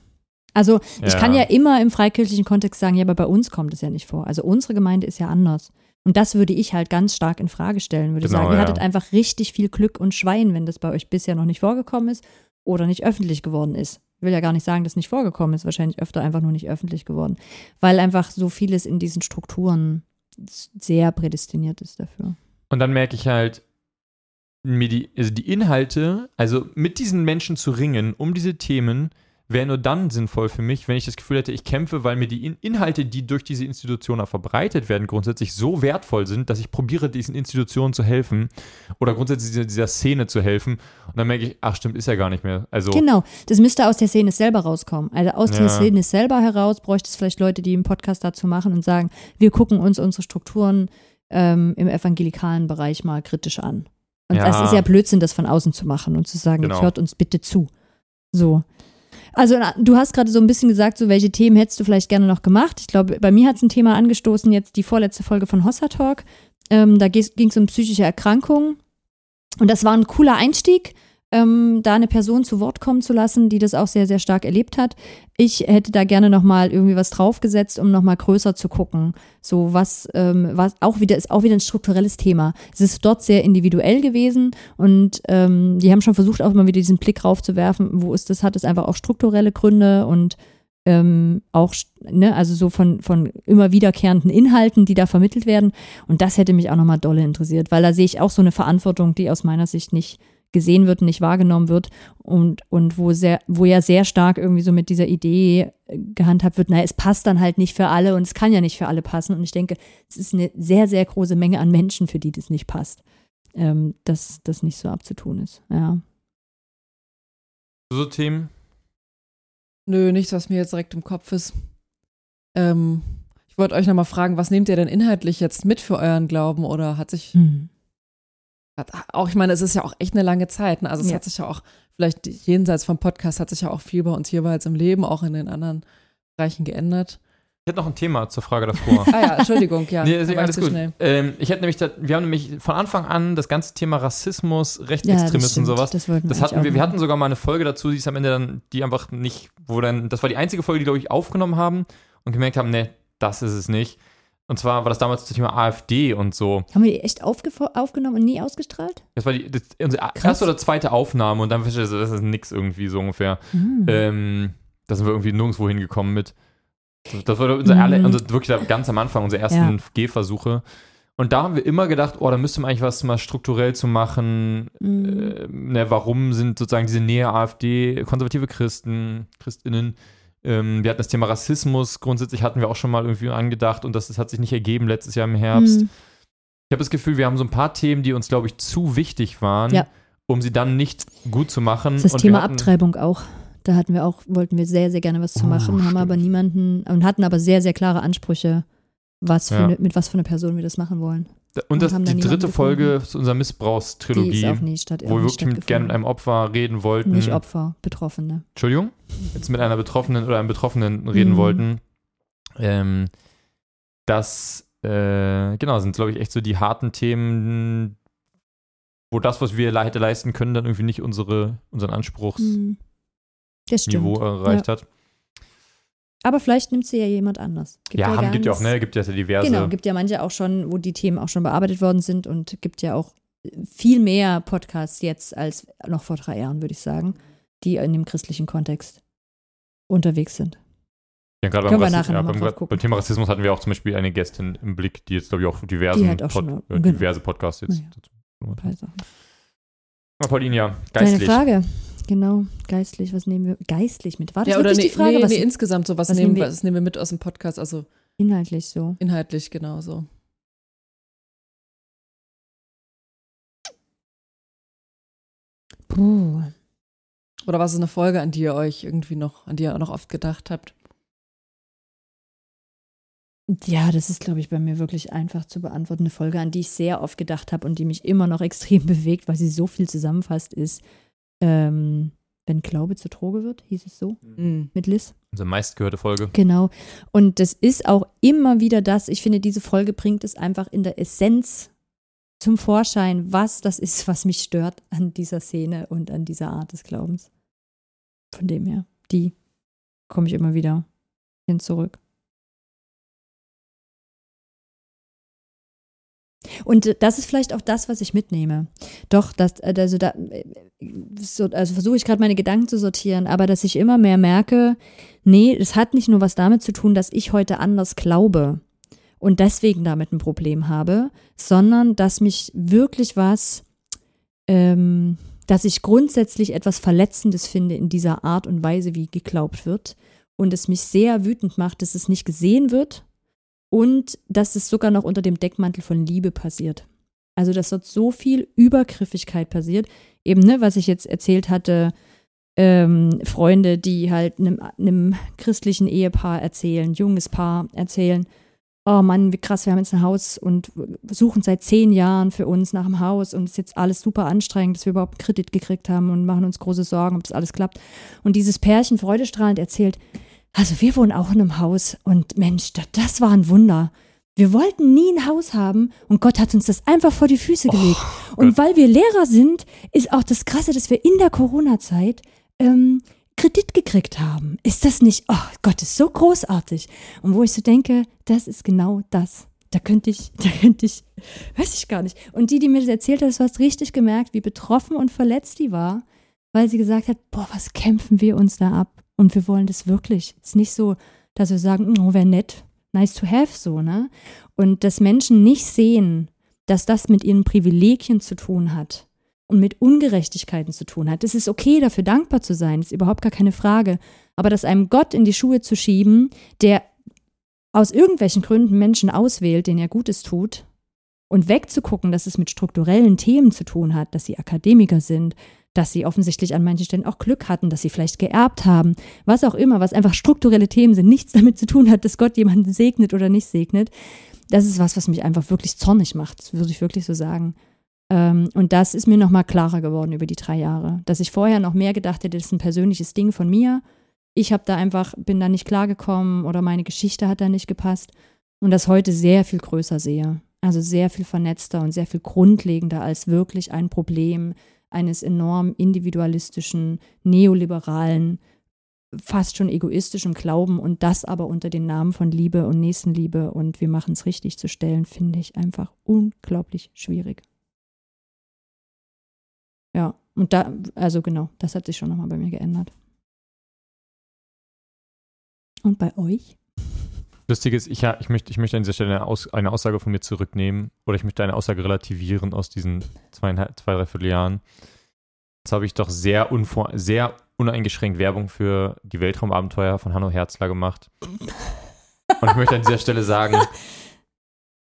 Also ich Ja. kann ja immer im freikirchlichen Kontext sagen, ja, aber bei uns kommt es ja nicht vor. Also unsere Gemeinde ist ja anders. Und das würde ich halt ganz stark in Frage stellen. Würde Genau, sagen, ihr ja. hattet einfach richtig viel Glück und Schwein, wenn das bei euch bisher noch nicht vorgekommen ist oder nicht öffentlich geworden ist. Ich will ja gar nicht sagen, dass nicht vorgekommen ist, wahrscheinlich öfter einfach nur nicht öffentlich geworden. Weil einfach so vieles in diesen Strukturen sehr prädestiniert ist dafür. Und dann merke ich halt, mir die, also die Inhalte, also mit diesen Menschen zu ringen, um diese Themen, wäre nur dann sinnvoll für mich, wenn ich das Gefühl hätte, ich kämpfe, weil mir die In Inhalte, die durch diese Institutionen verbreitet werden, grundsätzlich so wertvoll sind, dass ich probiere, diesen Institutionen zu helfen oder grundsätzlich dieser, dieser Szene zu helfen. Und dann merke ich, ach stimmt, ist ja gar nicht mehr. Also, Genau, das müsste aus der Szene selber rauskommen. Also aus Ja. der Szene selber heraus bräuchte es vielleicht Leute, die einen Podcast dazu machen und sagen, wir gucken uns unsere Strukturen ähm, im evangelikalen Bereich mal kritisch an. Und Ja. das ist ja Blödsinn, das von außen zu machen und zu sagen, Genau. jetzt hört uns bitte zu. So. Also du hast gerade so ein bisschen gesagt, so welche Themen hättest du vielleicht gerne noch gemacht. Ich glaube, bei mir hat es ein Thema angestoßen, jetzt die vorletzte Folge von Hossa Talk. Ähm, da ging es um psychische Erkrankungen. Und das war ein cooler Einstieg, ähm, da eine Person zu Wort kommen zu lassen, die das auch sehr, sehr stark erlebt hat. Ich hätte da gerne nochmal irgendwie was draufgesetzt, um nochmal größer zu gucken. So was, ähm, was auch wieder ist auch wieder ein strukturelles Thema. Es ist dort sehr individuell gewesen und ähm, die haben schon versucht, auch mal wieder diesen Blick raufzuwerfen, wo ist das, hat es einfach auch strukturelle Gründe und ähm, auch, ne, also so von, von immer wiederkehrenden Inhalten, die da vermittelt werden. Und das hätte mich auch nochmal dolle interessiert, weil da sehe ich auch so eine Verantwortung, die aus meiner Sicht nicht gesehen wird, nicht wahrgenommen wird und, und wo sehr, wo ja sehr stark irgendwie so mit dieser Idee gehandhabt wird, naja, es passt dann halt nicht für alle und es kann ja nicht für alle passen. Und ich denke, es ist eine sehr, sehr große Menge an Menschen, für die das nicht passt, ähm, dass das nicht so abzutun ist. Ja. So Themen? Nö, nichts, was mir jetzt direkt im Kopf ist. Ähm, ich wollte euch nochmal fragen, was nehmt ihr denn inhaltlich jetzt mit für euren Glauben oder hat sich Hm. Hat auch, ich meine, es ist ja auch echt eine lange Zeit. Ne? Also es Ja. hat sich ja auch, vielleicht jenseits vom Podcast hat sich ja auch viel bei uns jeweils im Leben, auch in den anderen Bereichen geändert. Ich hätte noch ein Thema zur Frage davor. Ah ja, Entschuldigung, ja. nee, ich alles gut. Ähm, ich hätte nämlich, da, wir haben nämlich von Anfang an das ganze Thema Rassismus, Ja, Rechtsextremismus und stimmt. sowas. Das, wollten Das hatten wir, wir hatten sogar mal eine Folge dazu, die ist am Ende dann, die einfach nicht, wo dann, das war die einzige Folge, die, glaube ich, aufgenommen haben und gemerkt haben, nee, das ist es nicht. Und zwar war das damals das Thema AfD und so. Haben wir die echt aufgenommen und nie ausgestrahlt? Das war die, das, unsere Krass. erste oder zweite Aufnahme und dann feststellte ich, so, das ist nix irgendwie so ungefähr. Hm. Ähm, da sind wir irgendwie nirgendwo hingekommen mit. Das- war unser, Mhm. alle, unser wirklich ganz am Anfang, unsere ersten Ja. Gehversuche. Und da haben wir immer gedacht, oh, da müsste man eigentlich was mal strukturell zu machen. Mhm. Äh, ne, warum sind sozusagen diese Nähe AfD, konservative Christen, Christinnen? Ähm, wir hatten das Thema Rassismus, grundsätzlich hatten wir auch schon mal irgendwie angedacht und das, das hat sich nicht ergeben letztes Jahr im Herbst. Hm. Ich habe das Gefühl, wir haben so ein paar Themen, die uns, glaube ich, zu wichtig waren, Ja. um sie dann nicht gut zu machen. Das Und Thema hatten- Abtreibung auch. Da hatten wir auch, wollten wir sehr, sehr gerne was zu Oh, machen, haben stimmt. aber niemanden und hatten aber sehr, sehr klare Ansprüche, was Ja. eine, mit was für einer Person wir das machen wollen. Und das, und die dritte Folge gefunden. zu unserer Missbrauchstrilogie, wo wir wirklich gerne mit einem Opfer reden wollten. Nicht Opfer, Betroffene. Entschuldigung? Jetzt mit einer Betroffenen oder einem Betroffenen reden Mhm. wollten. Ähm, das, äh, genau, sind, glaube ich, echt so die harten Themen, wo das, was wir hätte leisten können, dann irgendwie nicht unsere, unseren Anspruchsniveau Hm. Stimmt. erreicht hat. Aber vielleicht nimmt sie ja jemand anders. Gibt Ja, haben, gibt ja auch, ne, gibt ja diverse. Genau, gibt ja manche auch schon, wo die Themen auch schon bearbeitet worden sind und gibt ja auch viel mehr Podcasts jetzt als noch vor drei Jahren, würde ich sagen, die in dem christlichen Kontext unterwegs sind. Ja, gerade beim, wir Rassis- nachher ja, beim, beim Thema Rassismus hatten wir auch zum Beispiel eine Gästin im Blick, die jetzt, glaube ich, auch diversen Die auch schon- Pod- genau. äh, diverse Podcasts jetzt. Naja. dazu Pauline, ja, Deine geistlich. Frage. Genau, geistlich, was nehmen wir? Geistlich mit. War das Ja, oder nee, die Frage? nee, was nee, insgesamt so, was, was nehmen wir, was nehmen wir mit aus dem Podcast, also inhaltlich so? inhaltlich genauso. Puh. Oder was ist eine Folge, an die ihr euch irgendwie noch, an die ihr auch noch oft gedacht habt? Ja, das ist, glaube ich, bei mir wirklich einfach zu beantworten. Eine Folge, an die ich sehr oft gedacht habe und die mich immer noch extrem bewegt, weil sie so viel zusammenfasst, ist, ähm, wenn Glaube zur Droge wird, hieß es so, Mhm. mit Liz. Unsere meistgehörte Folge. Genau. Und das ist auch immer wieder das, ich finde, diese Folge bringt es einfach in der Essenz zum Vorschein, was das ist, was mich stört an dieser Szene und an dieser Art des Glaubens. Von dem her, die komme ich immer wieder hin zurück. Und das ist vielleicht auch das, was ich mitnehme. Doch, das, äh, also da, so, also versuche ich gerade meine Gedanken zu sortieren, aber dass ich immer mehr merke, nee, es hat nicht nur was damit zu tun, dass ich heute anders glaube und deswegen damit ein Problem habe, sondern dass mich wirklich was, ähm, dass ich grundsätzlich etwas Verletzendes finde in dieser Art und Weise, wie geglaubt wird und es mich sehr wütend macht, dass es nicht gesehen wird und dass es sogar noch unter dem Deckmantel von Liebe passiert. Also, dass dort so viel Übergriffigkeit passiert. Eben, ne, was ich jetzt erzählt hatte, ähm, Freunde, die halt einem, christlichen Ehepaar erzählen, junges Paar erzählen, oh Mann, wie krass, wir haben jetzt ein Haus und suchen seit zehn Jahren für uns nach einem Haus und es ist jetzt alles super anstrengend, dass wir überhaupt einen Kredit gekriegt haben und machen uns große Sorgen, ob das alles klappt. Und dieses Pärchen freudestrahlend erzählt, also wir wohnen auch in einem Haus und Mensch, das, das war ein Wunder. Wir wollten nie ein Haus haben und Gott hat uns das einfach vor die Füße gelegt. und Gott. weil wir Lehrer sind, ist auch das Krasse, dass wir in der Corona-Zeit ähm, Kredit gekriegt haben. Ist das nicht, oh Gott, ist so großartig. Und wo ich so denke, das ist genau das. Da könnte ich, da könnte ich, weiß ich gar nicht. Und die, die mir das erzählt hat, du hast richtig gemerkt, wie betroffen und verletzt die war, weil sie gesagt hat, boah, was kämpfen wir uns da ab? Und wir wollen das wirklich. Es ist nicht so, dass wir sagen, oh, wäre nett, nice to have, so, ne? Und dass Menschen nicht sehen, dass das mit ihren Privilegien zu tun hat und mit Ungerechtigkeiten zu tun hat. Es ist okay, dafür dankbar zu sein, ist überhaupt gar keine Frage. Aber das einem Gott in die Schuhe zu schieben, der aus irgendwelchen Gründen Menschen auswählt, denen er Gutes tut, und wegzugucken, dass es mit strukturellen Themen zu tun hat, dass sie Akademiker sind, dass sie offensichtlich an manchen Stellen auch Glück hatten, dass sie vielleicht geerbt haben, was auch immer, was einfach strukturelle Themen sind, nichts damit zu tun hat, dass Gott jemanden segnet oder nicht segnet. Das ist was, was mich einfach wirklich zornig macht, würde ich wirklich so sagen. Ähm, und das ist mir nochmal klarer geworden über die drei Jahre. Dass ich vorher noch mehr gedacht hätte, das ist ein persönliches Ding von mir. Ich habe da einfach, bin da nicht klargekommen oder meine Geschichte hat da nicht gepasst. Und das heute sehr viel größer sehe. Also sehr viel vernetzter und sehr viel grundlegender als wirklich ein Problem eines enorm individualistischen, neoliberalen, fast schon egoistischen Glauben und das aber unter den Namen von Liebe und Nächstenliebe und wir machen es richtig zu stellen, finde ich einfach unglaublich schwierig. Ja, und da, also genau, das hat sich schon nochmal bei mir geändert. Und bei euch? Lustig ist, ich, ja, ich, möchte, ich möchte an dieser Stelle eine, Aus, eine Aussage von mir zurücknehmen oder ich möchte eine Aussage relativieren aus diesen zweieinhalb, zwei, dreiviertel Jahren. Jetzt habe ich doch sehr, unvor, sehr uneingeschränkt Werbung für die Weltraumabenteuer von Hanno Herzler gemacht. Und ich möchte an dieser Stelle sagen,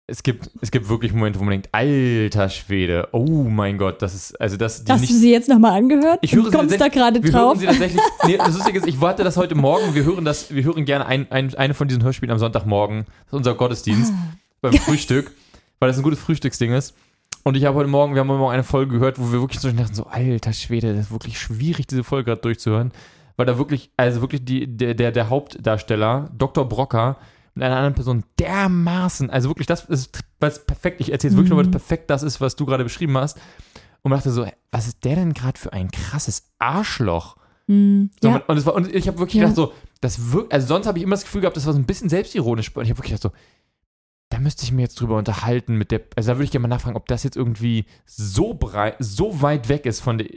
es gibt, es gibt wirklich Momente, wo man denkt, alter Schwede, oh mein Gott, das ist, also das, die Hast nicht du sie jetzt nochmal angehört? Ich höre und sie kommst da gerade wir drauf? hören sie tatsächlich. Nee, das Lustige ist, ich warte das heute Morgen. Wir hören das, wir hören gerne ein, ein, eine von diesen Hörspielen am Sonntagmorgen. Das ist unser Gottesdienst Ah. beim Frühstück, weil das ein gutes Frühstücksding ist. Und ich habe heute Morgen, wir haben heute Morgen eine Folge gehört, wo wir wirklich so dachten, so, alter Schwede, das ist wirklich schwierig, diese Folge gerade durchzuhören. Weil da wirklich, also wirklich die, der, der, der Hauptdarsteller, Dr. Brocker, mit einer anderen Person dermaßen, also wirklich, das ist was perfekt, ich erzähle es wirklich nur, weil es Mhm. perfekt das ist, was du gerade beschrieben hast. Und man dachte so, was ist der denn gerade für ein krasses Arschloch? Hm, So, ja. und, es war, und ich habe wirklich Ja. gedacht, so, das wirkt, also sonst habe ich immer das Gefühl gehabt, das war so ein bisschen selbstironisch. Und ich habe wirklich gedacht, so, da müsste ich mir jetzt drüber unterhalten mit der, also da würde ich gerne mal nachfragen, ob das jetzt irgendwie so breit, so weit weg ist von der,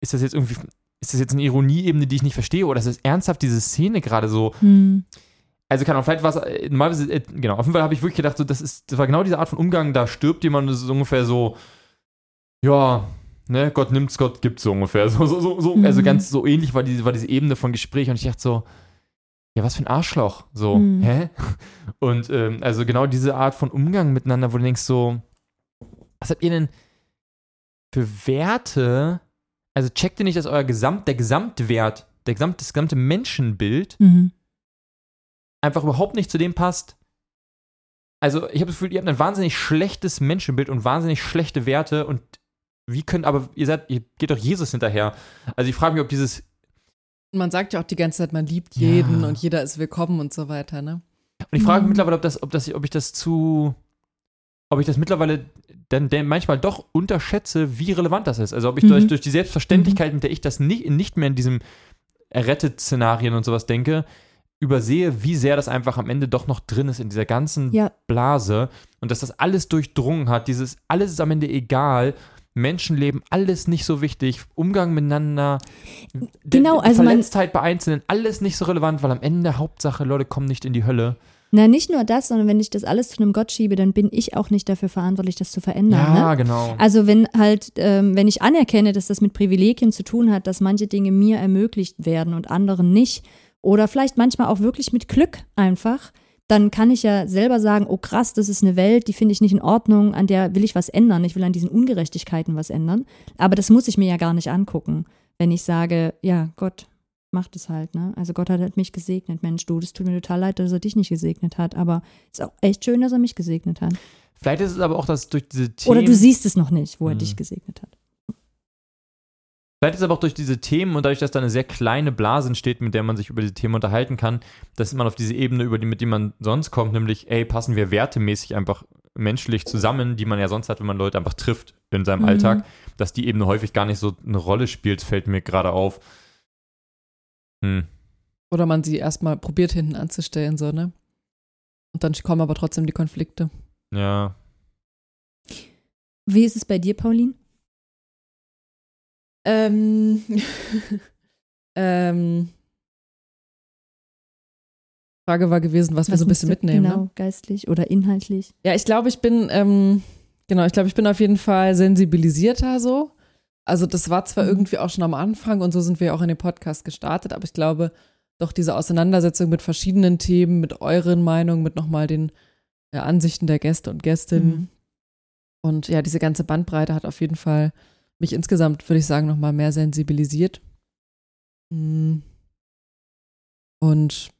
ist das jetzt irgendwie, ist das jetzt eine Ironieebene, die ich nicht verstehe, oder ist das ernsthaft diese Szene gerade so, Hm. Also kann auch vielleicht was, äh, normalerweise, äh, genau, auf jeden Fall habe ich wirklich gedacht, so, das ist, das war genau diese Art von Umgang, da stirbt jemand es ist ungefähr so, ja, ne, Gott nimmt's, Gott gibt's so ungefähr. So, so, so, so also Mhm. ganz so ähnlich war diese, war diese Ebene von Gespräch und ich dachte so, ja, was für ein Arschloch. So, Mhm. hä? Und ähm, also genau diese Art von Umgang miteinander, wo du denkst so, was habt ihr denn für Werte? Also checkt ihr nicht, dass euer Gesamt, der Gesamtwert, der Gesamt, das gesamte Menschenbild Mhm. Einfach überhaupt nicht zu dem passt. Also, ich habe das Gefühl, ihr habt ein wahnsinnig schlechtes Menschenbild und wahnsinnig schlechte Werte und wie könnt, aber ihr seid, ihr geht doch Jesus hinterher. Also ich frage mich, ob dieses, Man sagt ja auch die ganze Zeit, man liebt Ja. jeden und jeder ist willkommen und so weiter, ne? und ich frage mich Mhm. mittlerweile, ob das, ob das, ob ich das zu, ob ich das mittlerweile dann, manchmal doch unterschätze, wie relevant das ist. Also ob ich Mhm. durch, durch die Selbstverständlichkeit, mit der ich das nicht, nicht mehr in diesem Errettet-Szenarien und sowas denke, übersehe, wie sehr das einfach am Ende doch noch drin ist in dieser ganzen Ja. Blase und dass das alles durchdrungen hat, dieses alles ist am Ende egal, Menschenleben, alles nicht so wichtig, Umgang miteinander, Genau, also Verletztheit bei Einzelnen, alles nicht so relevant, weil am Ende Hauptsache, Leute kommen nicht in die Hölle. Na, nicht nur das, sondern wenn ich das alles zu einem Gott schiebe, dann bin ich auch nicht dafür verantwortlich, das zu verändern. Ja, ne? genau. Also wenn halt, ähm, wenn ich anerkenne, dass das mit Privilegien zu tun hat, dass manche Dinge mir ermöglicht werden und anderen nicht, oder vielleicht manchmal auch wirklich mit Glück einfach, dann kann ich ja selber sagen, oh krass, das ist eine Welt, die finde ich nicht in Ordnung, an der will ich was ändern, ich will an diesen Ungerechtigkeiten was ändern. Aber das muss ich mir ja gar nicht angucken, wenn ich sage, ja, Gott macht es halt, ne? Also Gott hat mich gesegnet, Mensch, du, das tut mir total leid, dass er dich nicht gesegnet hat, aber ist auch echt schön, dass er mich gesegnet hat. Vielleicht ist es aber auch, dass durch diese Themen. Oder du siehst es noch nicht, wo er Hm. dich gesegnet hat. Vielleicht ist aber auch durch diese Themen und dadurch, dass da eine sehr kleine Blase entsteht, mit der man sich über diese Themen unterhalten kann, dass man auf diese Ebene, über die, mit die man sonst kommt, nämlich, ey, passen wir wertemäßig einfach menschlich zusammen, die man ja sonst hat, wenn man Leute einfach trifft in seinem Mhm. Alltag, dass die Ebene häufig gar nicht so eine Rolle spielt, fällt mir gerade auf. Hm. Oder man sie erstmal probiert hinten anzustellen, so, ne? Und dann kommen aber trotzdem die Konflikte. Ja. Wie ist es bei dir, Pauline? Ähm, ähm, Frage war gewesen, was, wir so ein bisschen mitnehmen. Genau, Ne? geistlich oder inhaltlich. Ja, ich glaube, ich bin, ähm, genau, ich glaube, ich bin auf jeden Fall sensibilisierter so. Also das war zwar Mhm. irgendwie auch schon am Anfang und so sind wir auch in den Podcast gestartet, aber ich glaube, doch diese Auseinandersetzung mit verschiedenen Themen, mit euren Meinungen, mit nochmal den äh, Ansichten der Gäste und Gästinnen Mhm. und ja, diese ganze Bandbreite hat auf jeden Fall mich insgesamt, würde ich sagen, nochmal mehr sensibilisiert. Mm. Und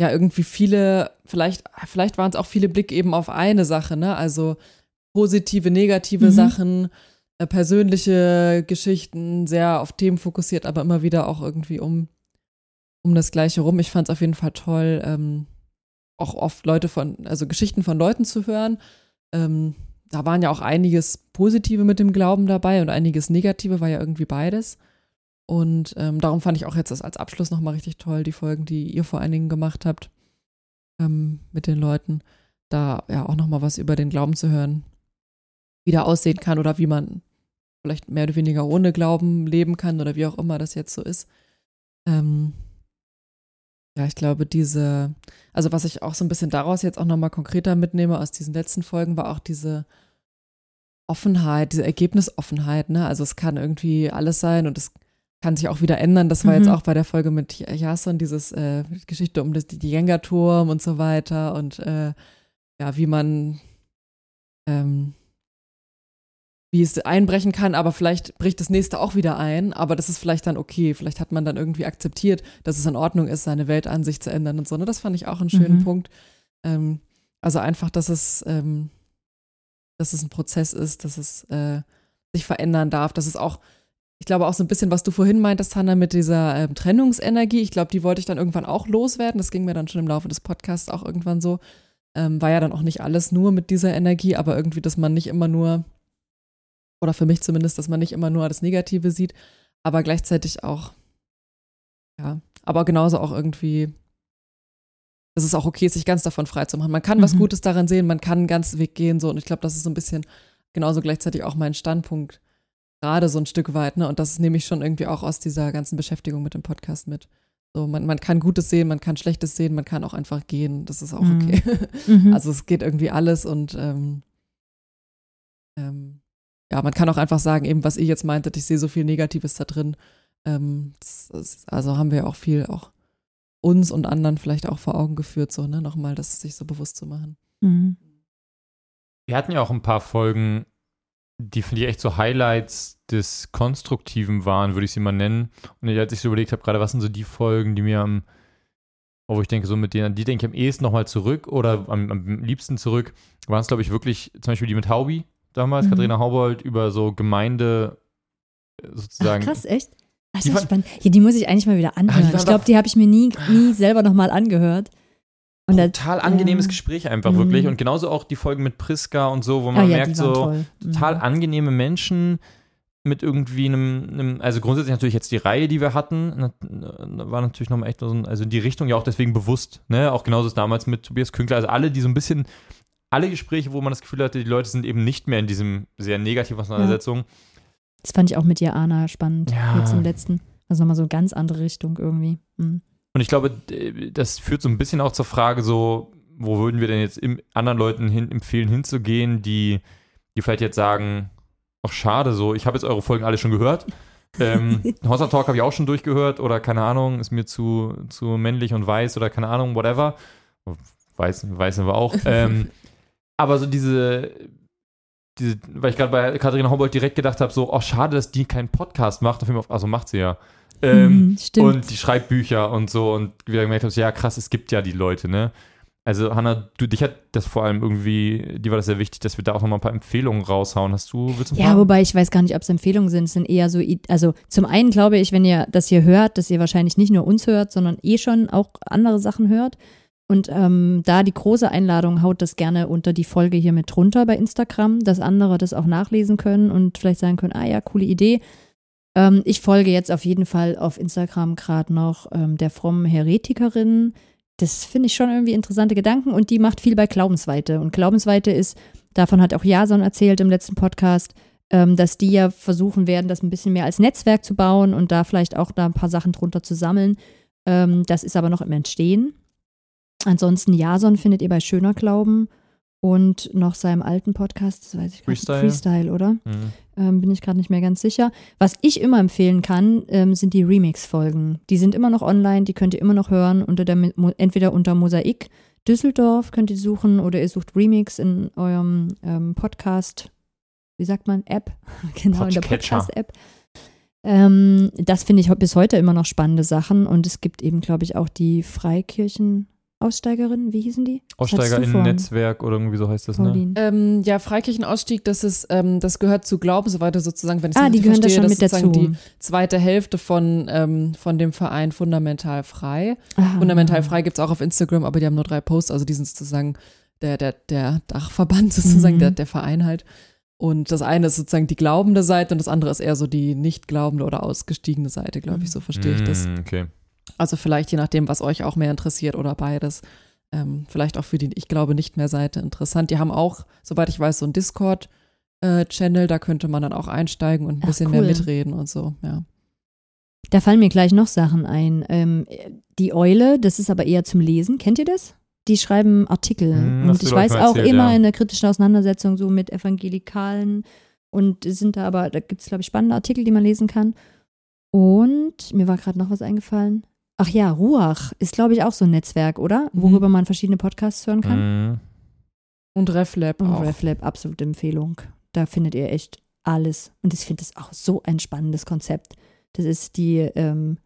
ja, irgendwie viele, vielleicht, vielleicht waren es auch viele Blick eben auf eine Sache, ne? Also positive, negative Mhm. Sachen, äh, persönliche Geschichten, sehr auf Themen fokussiert, aber immer wieder auch irgendwie um, um das Gleiche rum. Ich fand es auf jeden Fall toll, ähm, auch oft Leute von, also Geschichten von Leuten zu hören. Ähm, da waren ja auch einiges Positive mit dem Glauben dabei und einiges Negative, war ja irgendwie beides. Und ähm, darum fand ich auch jetzt das als Abschluss nochmal richtig toll, die Folgen, die ihr vor allen Dingen gemacht habt ähm, mit den Leuten, da ja auch nochmal was über den Glauben zu hören, wie der aussehen kann oder wie man vielleicht mehr oder weniger ohne Glauben leben kann oder wie auch immer das jetzt so ist. Ähm, ja, ich glaube, diese, also was ich auch so ein bisschen daraus jetzt auch nochmal konkreter mitnehme aus diesen letzten Folgen, war auch diese Offenheit, diese Ergebnisoffenheit, ne? Also es kann irgendwie alles sein und es kann sich auch wieder ändern. Das war Mhm. jetzt auch bei der Folge mit Jason, dieses äh, Geschichte um das, die Jenga-Turm und so weiter und äh, ja, wie man ähm, wie es einbrechen kann, aber vielleicht bricht das nächste auch wieder ein, aber das ist vielleicht dann okay. Vielleicht hat man dann irgendwie akzeptiert, dass es in Ordnung ist, seine Weltansicht zu ändern und so. Ne? Das fand ich auch einen schönen Mhm. Punkt. Ähm, also einfach, dass es, ähm, dass es ein Prozess ist, dass es äh, sich verändern darf, dass es auch, ich glaube auch so ein bisschen, was du vorhin meintest, Hanna, mit dieser ähm, Trennungsenergie, ich glaube, die wollte ich dann irgendwann auch loswerden. Das ging mir dann schon im Laufe des Podcasts auch irgendwann so. Ähm, war ja dann auch nicht alles nur mit dieser Energie, aber irgendwie, dass man nicht immer nur oder für mich zumindest, dass man nicht immer nur das Negative sieht, aber gleichzeitig auch, ja, aber genauso auch irgendwie, dass es auch okay ist, sich ganz davon frei zu machen. Man kann was Mhm. Gutes daran sehen, man kann einen ganzen Weg gehen, so, und ich glaube, das ist so ein bisschen genauso gleichzeitig auch mein Standpunkt, gerade so ein Stück weit, ne, und das nehme ich schon irgendwie auch aus dieser ganzen Beschäftigung mit dem Podcast mit. So, man, man kann Gutes sehen, man kann Schlechtes sehen, man kann auch einfach gehen, das ist auch Mhm. okay. Mhm. Also es geht irgendwie alles und ähm, ähm, ja, man kann auch einfach sagen, eben was ihr jetzt meintet, ich sehe so viel Negatives da drin. Ähm, das, das, also haben wir auch viel auch uns und anderen vielleicht auch vor Augen geführt, so, ne, nochmal das sich so bewusst zu machen. Mhm. Wir hatten ja auch ein paar Folgen, die finde ich echt so Highlights des Konstruktiven waren, würde ich sie mal nennen. Und als ich so überlegt habe, gerade was sind so die Folgen, die mir am, wo ich denke, so mit denen, die denke ich am ehesten nochmal zurück oder am, am liebsten zurück, waren es, glaube ich, wirklich zum Beispiel die mit Haubi damals, Mhm. Katharina Haubold, über so Gemeinde äh, Ach, sozusagen. krass, echt? Das Die ist spannend. Ja, die muss ich eigentlich mal wieder Ah, anhören. ich glaube, die habe ich mir nie, nie selber nochmal angehört. Und Total angenehmes ja. Gespräch einfach Mhm. wirklich. Und genauso auch die Folgen mit Priska und so, wo ah, man ja, merkt, so, toll. total Mhm. angenehme Menschen mit irgendwie einem, einem, also grundsätzlich natürlich jetzt die Reihe, die wir hatten, war natürlich nochmal echt so ein, also die Richtung ja auch deswegen bewusst, ne, auch genauso ist damals mit Tobias Künkler, also alle, die so ein bisschen, alle Gespräche, wo man das Gefühl hatte, die Leute sind eben nicht mehr in diesem sehr negativen Auseinandersetzung. Das fand ich auch mit Jana spannend. Ja. Jetzt im letzten. Also nochmal so eine ganz andere Richtung irgendwie. Mhm. Und ich glaube, das führt so ein bisschen auch zur Frage, so, wo würden wir denn jetzt anderen Leuten hin, empfehlen, hinzugehen, die, die vielleicht jetzt sagen, ach schade, so, ich habe jetzt eure Folgen alle schon gehört. ähm, Hossa Talk habe ich auch schon durchgehört oder keine Ahnung, ist mir zu, zu männlich und weiß oder keine Ahnung, whatever. Weiß, weiß wir auch. ähm, aber so diese, diese, weil ich gerade bei Katharina Haubold direkt gedacht habe, so, oh schade, dass die keinen Podcast macht. Auf jeden Fall, also macht sie ja. Ähm, Mhm, stimmt. und die schreibt Bücher und so und wieder gemerkt habe, ja krass, es gibt ja die Leute, ne? Also Hanna, du, dich hat das vor allem irgendwie, dir war das sehr wichtig, dass wir da auch nochmal ein paar Empfehlungen raushauen. Hast du, willst du Ja, wobei ich weiß gar nicht, ob es Empfehlungen sind. Es sind eher so, also zum einen glaube ich, wenn ihr das hier hört, dass ihr wahrscheinlich nicht nur uns hört, sondern eh schon auch andere Sachen hört. Und ähm, da die große Einladung, haut das gerne unter die Folge hier mit drunter bei Instagram, dass andere das auch nachlesen können und vielleicht sagen können, ah ja, coole Idee. Ähm, ich folge jetzt auf jeden Fall auf Instagram gerade noch ähm, der frommen Heretikerin. Das finde ich schon irgendwie interessante Gedanken und die macht viel bei Glaubensweite. Und Glaubensweite ist, davon hat auch Jason erzählt im letzten Podcast, ähm, dass die ja versuchen werden, das ein bisschen mehr als Netzwerk zu bauen und da vielleicht auch da ein paar Sachen drunter zu sammeln. Ähm, das ist aber noch im Entstehen. Ansonsten Jason findet ihr bei Schöner Glauben und noch seinem alten Podcast, das weiß ich gar nicht, Freestyle. Freestyle, oder? Mhm. ähm, bin ich gerade nicht mehr ganz sicher. Was ich immer empfehlen kann, ähm, sind die Remix-Folgen. Die sind immer noch online, die könnt ihr immer noch hören, unter der, entweder unter Mosaik Düsseldorf könnt ihr suchen oder ihr sucht Remix in eurem ähm, Podcast, wie sagt man, App? genau, in der. Podcast-App. Ähm, das finde ich bis heute immer noch spannende Sachen und es gibt eben, glaube ich, auch die Freikirchen-Aussteigerinnen, wie hießen die? AussteigerInnen-Netzwerk oder irgendwie so heißt das, ne? Pauline? Ähm, ja, Freikirchenausstieg, das ist, ähm, das gehört zu Glaubensweite sozusagen, wenn ich es Ah, die richtig gehören da verstehe, schon das mit ist sozusagen dazu. die zweite Hälfte von, ähm, von dem Verein Fundamental Frei. Ah. Fundamental Frei gibt es auch auf Instagram, aber die haben nur drei Posts, also die sind sozusagen der, der, der Dachverband sozusagen, Mhm. der, der Verein halt. Und das eine ist sozusagen die glaubende Seite und das andere ist eher so die nicht glaubende oder ausgestiegene Seite, glaube ich, so verstehe ich das. Mm, Okay. Also vielleicht je nachdem, was euch auch mehr interessiert oder beides. Ähm, vielleicht auch für die Ich glaube nicht mehr Seite interessant. Die haben auch, soweit ich weiß, so einen Discord-Channel, da könnte man dann auch einsteigen und ein Ach, bisschen mehr cool. mitreden und so, ja. Da fallen mir gleich noch Sachen ein. Ähm, die Eule, das ist aber eher zum Lesen. Kennt ihr das? Die schreiben Artikel. Hm, und ich weiß auch erzählt, immer ja. in der kritischen Auseinandersetzung so mit Evangelikalen und sind da aber, da gibt es, glaube ich, spannende Artikel, die man lesen kann. Und mir war gerade noch was eingefallen. Ach ja, Ruach ist, glaube ich, auch so ein Netzwerk, oder? Mhm. Worüber man verschiedene Podcasts hören kann. Mhm. Und RefLab Und auch. RefLab, absolute Empfehlung. Da findet ihr echt alles. Und ich finde das auch so ein spannendes Konzept. Das ist die ähm,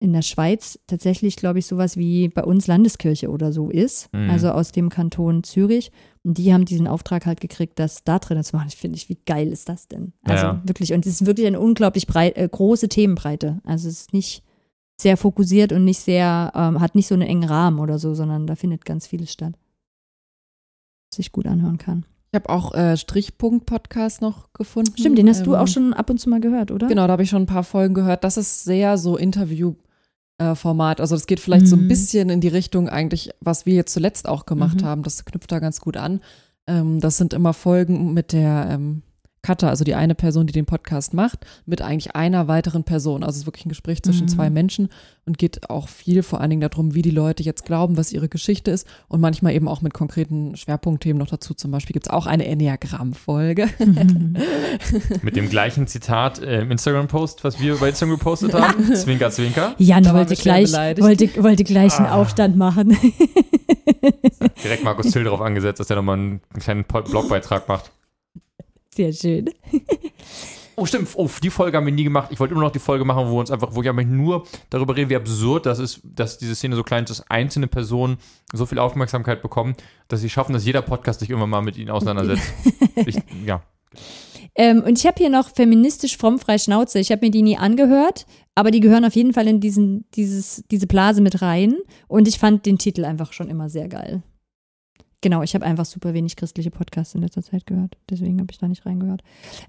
in der Schweiz tatsächlich, glaube ich, sowas wie bei uns Landeskirche oder so ist. Mhm. Also aus dem Kanton Zürich. Und die haben diesen Auftrag halt gekriegt, das da drin zu machen. Ich finde, wie geil ist das denn? Also Ja. wirklich. Und es ist wirklich eine unglaublich breit, äh, große Themenbreite. Also es ist nicht sehr fokussiert und nicht sehr, ähm, hat nicht so einen engen Rahmen oder so, sondern da findet ganz vieles statt. Was sich gut anhören kann. Ich habe auch äh, Strichpunkt-Podcast noch gefunden. Stimmt, den hast du Ähm, auch schon ab und zu mal gehört, oder? Genau, da habe ich schon ein paar Folgen gehört. Das ist sehr so Interview-Format. Also das geht vielleicht so ein Mhm. bisschen in die Richtung eigentlich, was wir jetzt zuletzt auch gemacht Mhm. haben. Das knüpft da ganz gut an. Ähm, das sind immer Folgen mit der ähm, Cutter, also die eine Person, die den Podcast macht, mit eigentlich einer weiteren Person. Also es ist wirklich ein Gespräch zwischen Mhm. zwei Menschen und geht auch viel vor allen Dingen darum, wie die Leute jetzt glauben, was ihre Geschichte ist und manchmal eben auch mit konkreten Schwerpunktthemen noch dazu. Zum Beispiel gibt es auch eine Enneagramm-Folge. Mit dem gleichen Zitat äh, im Instagram-Post, was wir bei Instagram gepostet haben. zwinker, zwinker. Jan Da wollte gleich, wollte, wollte gleich einen Ah. Aufstand machen. Direkt Markus Till darauf angesetzt, dass er nochmal einen, einen kleinen Blogbeitrag macht. Sehr schön. Oh, stimmt. Oh, die Folge haben wir nie gemacht. Ich wollte immer noch die Folge machen, wo wir uns einfach, wo ich einfach nur darüber reden, wie absurd das ist, dass diese Szene so klein ist, dass einzelne Personen so viel Aufmerksamkeit bekommen, dass sie schaffen, dass jeder Podcast sich irgendwann mal mit ihnen auseinandersetzt. Ich, ja. Ähm, und ich habe hier noch feministisch fromm frei Schnauze. Ich habe mir die nie angehört, aber die gehören auf jeden Fall in diesen, dieses, diese Blase mit rein. Und ich fand den Titel einfach schon immer sehr geil. Genau, ich habe einfach super wenig christliche Podcasts in letzter Zeit gehört. Deswegen habe ich da nicht reingehört.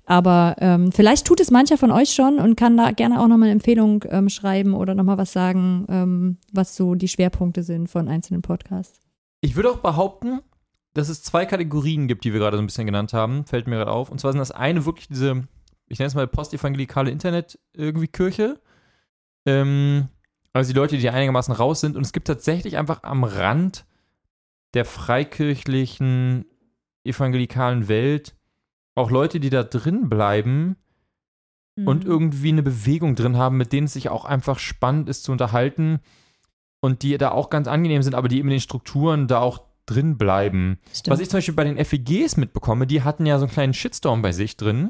Aber ähm, vielleicht tut es mancher von euch schon und kann da gerne auch nochmal eine Empfehlung ähm, schreiben oder nochmal was sagen, ähm, was so die Schwerpunkte sind von einzelnen Podcasts. Ich würde auch behaupten, dass es zwei Kategorien gibt, die wir gerade so ein bisschen genannt haben, fällt mir gerade auf. Und zwar sind das eine wirklich diese, ich nenne es mal postevangelikale Internet irgendwie Kirche. Ähm, also die Leute, die einigermaßen raus sind. Und es gibt tatsächlich einfach am Rand der freikirchlichen evangelikalen Welt auch Leute, die da drin bleiben und Mhm. irgendwie eine Bewegung drin haben, mit denen es sich auch einfach spannend ist zu unterhalten und die da auch ganz angenehm sind, aber die eben in den Strukturen da auch drin bleiben. Stimmt. Was ich zum Beispiel bei den FEGs mitbekomme, die hatten ja so einen kleinen Shitstorm bei sich drin,